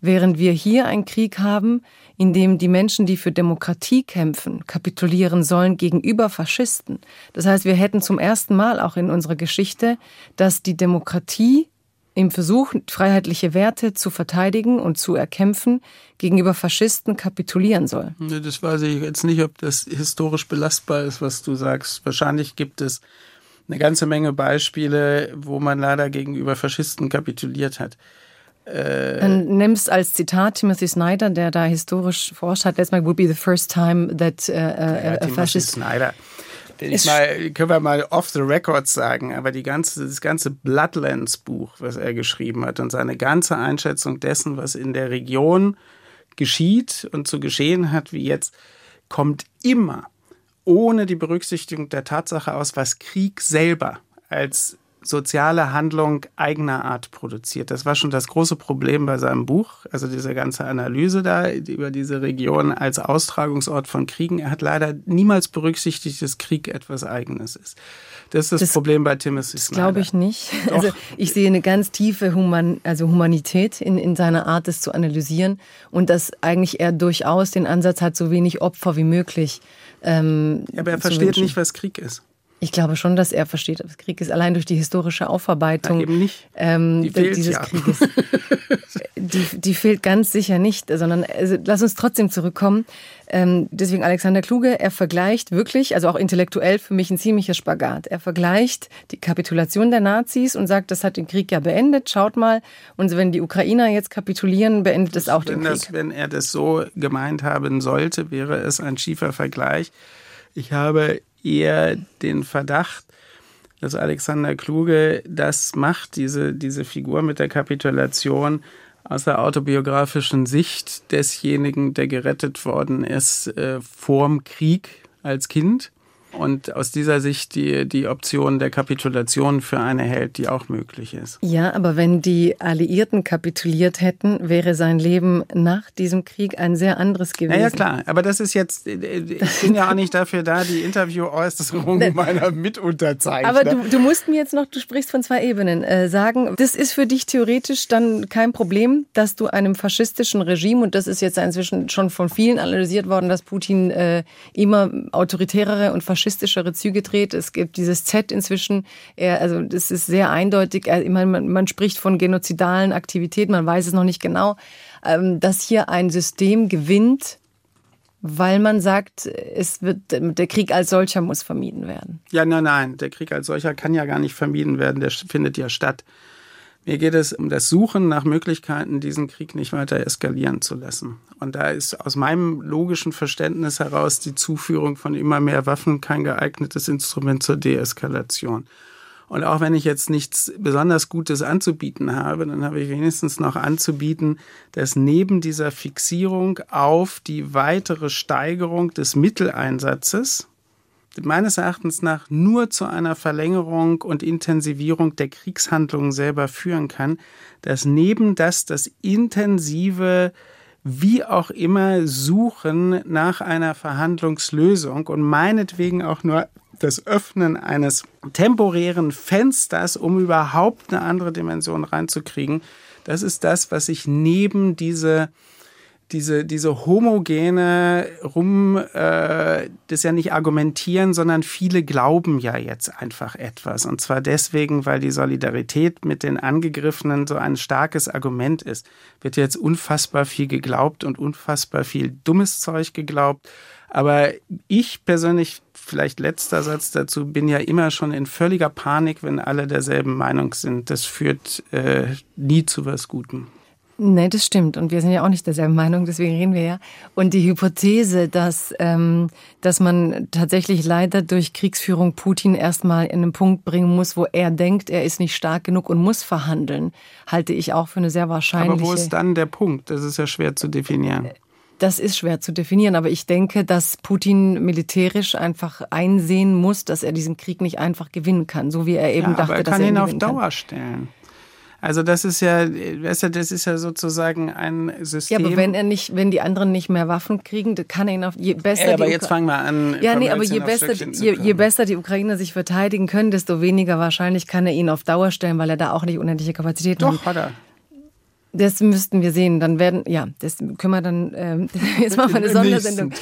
Während wir hier einen Krieg haben, in dem die Menschen, die für Demokratie kämpfen, kapitulieren sollen gegenüber Faschisten. Das heißt, wir hätten zum ersten Mal auch in unserer Geschichte, dass die Demokratie im Versuch, freiheitliche Werte zu verteidigen und zu erkämpfen, gegenüber Faschisten kapitulieren soll. Das weiß ich jetzt nicht, ob das historisch belastbar ist, was du sagst. Wahrscheinlich gibt es eine ganze Menge Beispiele, wo man leider gegenüber Faschisten kapituliert hat. Äh, Dann nimmst als Zitat Timothy Snyder, der da historisch forscht hat, letztes Mal would be the first time that uh, ja, a fascist. Snyder. Ich mal, können wir mal off the record sagen, aber die ganze, das ganze Bloodlands-Buch, was er geschrieben hat und seine ganze Einschätzung dessen, was in der Region geschieht und zu geschehen hat, wie jetzt, kommt immer ohne die Berücksichtigung der Tatsache aus, was Krieg selber als soziale Handlung eigener Art produziert. Das war schon das große Problem bei seinem Buch, also diese ganze Analyse da über diese Region als Austragungsort von Kriegen. Er hat leider niemals berücksichtigt, dass Krieg etwas Eigenes ist. Das ist das, das Problem bei Timothy Snyder. Glaube ich nicht. Doch. Also ich sehe eine ganz tiefe Human, also Humanität in, in seiner Art, das zu analysieren und dass eigentlich er durchaus den Ansatz hat, so wenig Opfer wie möglich. Ähm, ja, aber er versteht wünschen. nicht, was Krieg ist. Ich glaube schon, dass er versteht, dass Krieg ist allein durch die historische Aufarbeitung ja, eben nicht. Ähm, die dieses ja. Krieges. die, die fehlt ganz sicher nicht, sondern also, lass uns trotzdem zurückkommen. Ähm, deswegen Alexander Kluge, er vergleicht wirklich, also auch intellektuell für mich ein ziemlicher Spagat. Er vergleicht die Kapitulation der Nazis und sagt, das hat den Krieg ja beendet. Schaut mal, und wenn die Ukrainer jetzt kapitulieren, beendet es auch wenn den Krieg. Das, wenn er das so gemeint haben sollte, wäre es ein schiefer Vergleich. Ich habe eher den Verdacht, dass Alexander Kluge das macht, diese, diese Figur mit der Kapitulation aus der autobiografischen Sicht desjenigen, der gerettet worden ist äh, vorm Krieg als Kind und aus dieser Sicht die, die Option der Kapitulation für eine hält, die auch möglich ist. Ja, aber wenn die Alliierten kapituliert hätten, wäre sein Leben nach diesem Krieg ein sehr anderes gewesen. Ja, ja klar, aber das ist jetzt, ich bin ja auch nicht dafür da, die Interviewäußerungen meiner Mitunterzeichner. Aber du, du musst mir jetzt noch, du sprichst von zwei Ebenen, äh, sagen, das ist für dich theoretisch dann kein Problem, dass du einem faschistischen Regime, und das ist jetzt inzwischen schon von vielen analysiert worden, dass Putin äh, immer autoritärere und faschistische faschistischere Züge dreht. Es gibt dieses Z inzwischen. Er, also das ist sehr eindeutig. Er, man, man spricht von genozidalen Aktivitäten. Man weiß es noch nicht genau, ähm, dass hier ein System gewinnt, weil man sagt, es wird, der Krieg als solcher muss vermieden werden. Ja, nein, nein, der Krieg als solcher kann ja gar nicht vermieden werden, der findet ja statt. Mir geht es um das Suchen nach Möglichkeiten, diesen Krieg nicht weiter eskalieren zu lassen. Und da ist aus meinem logischen Verständnis heraus die Zuführung von immer mehr Waffen kein geeignetes Instrument zur Deeskalation. Und auch wenn ich jetzt nichts besonders Gutes anzubieten habe, dann habe ich wenigstens noch anzubieten, dass neben dieser Fixierung auf die weitere Steigerung des Mitteleinsatzes, meines Erachtens nach nur zu einer Verlängerung und Intensivierung der Kriegshandlungen selber führen kann, dass neben das das intensive wie auch immer Suchen nach einer Verhandlungslösung und meinetwegen auch nur das Öffnen eines temporären Fensters, um überhaupt eine andere Dimension reinzukriegen, das ist das, was ich neben diese diese, diese homogene Rum, äh, das ja nicht argumentieren, sondern viele glauben ja jetzt einfach etwas. Und zwar deswegen, weil die Solidarität mit den Angegriffenen so ein starkes Argument ist. Wird jetzt unfassbar viel geglaubt und unfassbar viel dummes Zeug geglaubt. Aber ich persönlich, vielleicht letzter Satz dazu, bin ja immer schon in völliger Panik, wenn alle derselben Meinung sind. Das führt äh, nie zu was Gutem. Nee, das stimmt. Und wir sind ja auch nicht derselben Meinung, deswegen reden wir ja. Und die Hypothese, dass, ähm, dass man tatsächlich leider durch Kriegsführung Putin erstmal in einen Punkt bringen muss, wo er denkt, er ist nicht stark genug und muss verhandeln, halte ich auch für eine sehr wahrscheinliche. Aber wo ist dann der Punkt? Das ist ja schwer zu definieren. Das ist schwer zu definieren, aber ich denke, dass Putin militärisch einfach einsehen muss, dass er diesen Krieg nicht einfach gewinnen kann, so wie er eben ja, dachte, aber er kann dass er ihn auf Dauer kann. stellen. Also das ist ja, weißt du, das ist ja sozusagen ein System. Ja, aber wenn er nicht, wenn die anderen nicht mehr Waffen kriegen, kann er ihn auf je besser. Ja, aber jetzt fangen wir an. Ja, nee, aber je besser, je, je, besser die Ukrainer sich verteidigen können, desto weniger wahrscheinlich kann er ihn auf Dauer stellen, weil er da auch nicht unendliche Kapazitäten hat. Doch, hat er. Das müssten wir sehen. Dann werden, ja, das können wir dann, ähm, jetzt machen wir eine Sondersendung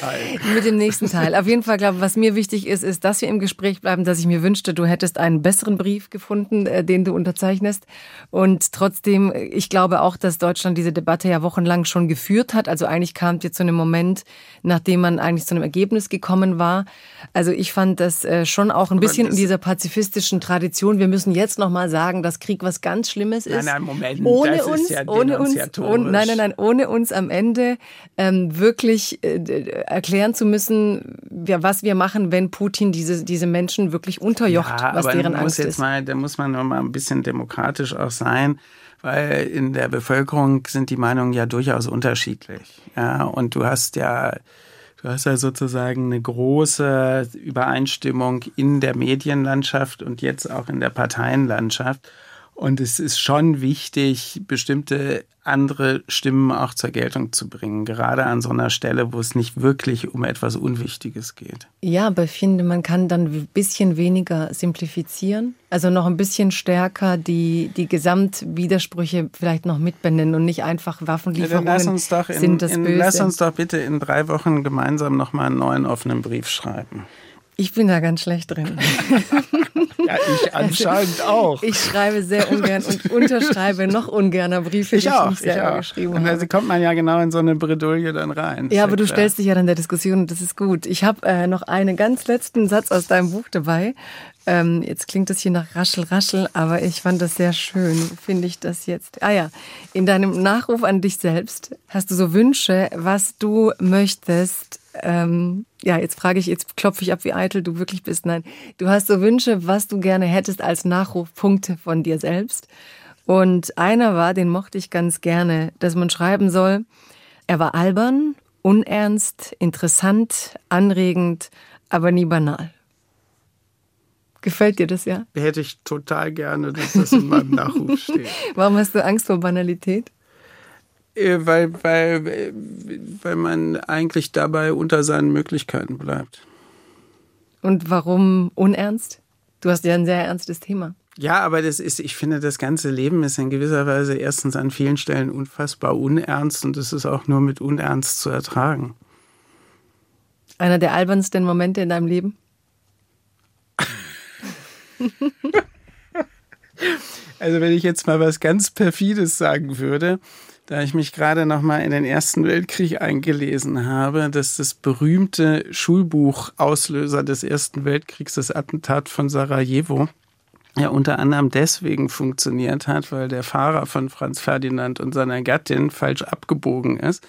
mit dem nächsten Teil. Auf jeden Fall, glaube ich, was mir wichtig ist, ist, dass wir im Gespräch bleiben, dass ich mir wünschte, du hättest einen besseren Brief gefunden, äh, den du unterzeichnest. Und trotzdem, ich glaube auch, dass Deutschland diese Debatte ja wochenlang schon geführt hat. Also eigentlich kam es jetzt zu einem Moment, nachdem man eigentlich zu einem Ergebnis gekommen war. Also ich fand das äh, schon auch ein bisschen in dieser pazifistischen Tradition. Wir müssen jetzt nochmal sagen, dass Krieg was ganz Schlimmes ist. Nein, nein, Moment. Ohne uns, ja ohne uns, ohne, nein, nein, nein, ohne uns am Ende ähm, wirklich äh, erklären zu müssen, ja, was wir machen, wenn Putin diese, diese Menschen wirklich unterjocht, ja, was aber deren Angst jetzt ist. Mal, da muss man noch mal ein bisschen demokratisch auch sein weil in der Bevölkerung sind die Meinungen ja durchaus unterschiedlich. Ja, und du hast ja, du hast ja sozusagen eine große Übereinstimmung in der Medienlandschaft und jetzt auch in der Parteienlandschaft. Und es ist schon wichtig, bestimmte andere Stimmen auch zur Geltung zu bringen, gerade an so einer Stelle, wo es nicht wirklich um etwas Unwichtiges geht. Ja, aber ich finde, man kann dann ein bisschen weniger simplifizieren, also noch ein bisschen stärker die, die Gesamtwidersprüche vielleicht noch mitbenennen und nicht einfach Waffenlieferungen ja, lass uns doch in, sind das in, Böse. Lass uns doch bitte in drei Wochen gemeinsam nochmal einen neuen offenen Brief schreiben. Ich bin da ganz schlecht drin. ja, ich anscheinend auch. Ich schreibe sehr ungern und unterschreibe noch ungerner Briefe, ich die auch, ich nicht selber ich auch. geschrieben und habe. da kommt man ja genau in so eine Bredouille dann rein. Ja, aber du klar. stellst dich ja dann der Diskussion und das ist gut. Ich habe äh, noch einen ganz letzten Satz aus deinem Buch dabei. Ähm, jetzt klingt das hier nach Raschel, Raschel, aber ich fand das sehr schön, finde ich das jetzt. Ah ja, in deinem Nachruf an dich selbst hast du so Wünsche, was du möchtest, ähm, ja, jetzt frage ich, jetzt klopfe ich ab, wie eitel du wirklich bist. Nein, du hast so Wünsche, was du gerne hättest als Nachrufpunkte von dir selbst. Und einer war, den mochte ich ganz gerne, dass man schreiben soll, er war albern, unernst, interessant, anregend, aber nie banal. Gefällt dir das, ja? Hätte ich total gerne, dass das in meinem Nachruf steht. Warum hast du Angst vor Banalität? Äh, weil, weil, weil man eigentlich dabei unter seinen Möglichkeiten bleibt. Und warum unernst? Du hast ja ein sehr ernstes Thema. Ja, aber das ist, ich finde, das ganze Leben ist in gewisser Weise erstens an vielen Stellen unfassbar unernst und es ist auch nur mit Unernst zu ertragen. Einer der albernsten Momente in deinem Leben? also wenn ich jetzt mal was ganz perfides sagen würde, da ich mich gerade noch mal in den Ersten Weltkrieg eingelesen habe, dass das berühmte Schulbuch Auslöser des Ersten Weltkriegs, das Attentat von Sarajevo, ja unter anderem deswegen funktioniert hat, weil der Fahrer von Franz Ferdinand und seiner Gattin falsch abgebogen ist,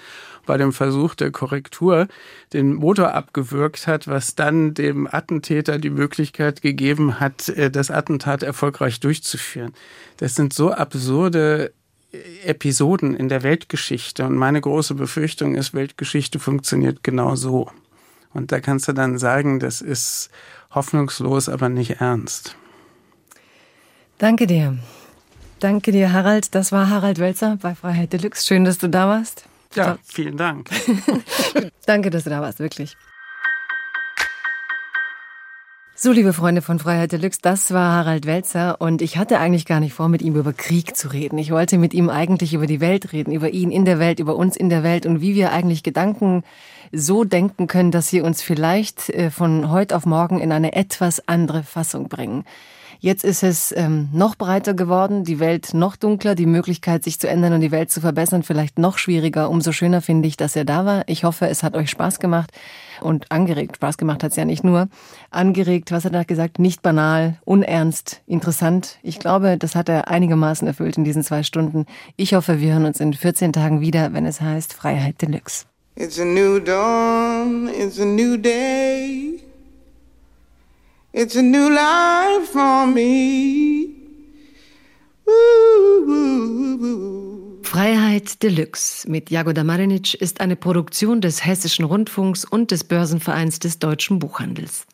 bei dem Versuch der Korrektur den Motor abgewürgt hat, was dann dem Attentäter die Möglichkeit gegeben hat, äh, das Attentat erfolgreich durchzuführen. Das sind so absurde Episoden in der Weltgeschichte. Und meine große Befürchtung ist, Weltgeschichte funktioniert genau so. Und da kannst du dann sagen, das ist hoffnungslos, aber nicht ernst. Danke dir. Danke dir, Harald. Das war Harald Welzer bei Freiheit Deluxe. Schön, dass du da warst. Ja, vielen Dank. Danke, dass du da warst, wirklich. So, liebe Freunde von Freiheit Deluxe, das war Harald Welzer und ich hatte eigentlich gar nicht vor, mit ihm über Krieg zu reden. Ich wollte mit ihm eigentlich über die Welt reden, über ihn in der Welt, über uns in der Welt und wie wir eigentlich Gedanken so denken können, dass sie uns vielleicht äh, von heute auf morgen in eine etwas andere Fassung bringen. Jetzt ist es ähm, noch breiter geworden, die Welt noch dunkler, die Möglichkeit, sich zu ändern und die Welt zu verbessern, vielleicht noch schwieriger. Umso schöner finde ich, dass er da war. Ich hoffe, es hat euch Spaß gemacht und angeregt. Spaß gemacht hat es ja nicht nur. Angeregt, was hat er gesagt? Nicht banal, unernst, interessant. Ich glaube, das hat er einigermaßen erfüllt in diesen zwei Stunden. Ich hoffe, wir hören uns in 14 Tagen wieder, wenn es heißt Freiheit Deluxe. It's a new dawn, it's a new day. It's a new life for me. Freiheit Deluxe mit Jagoda Marinic ist eine Produktion des Hessischen Rundfunks und des Börsenvereins des deutschen Buchhandels.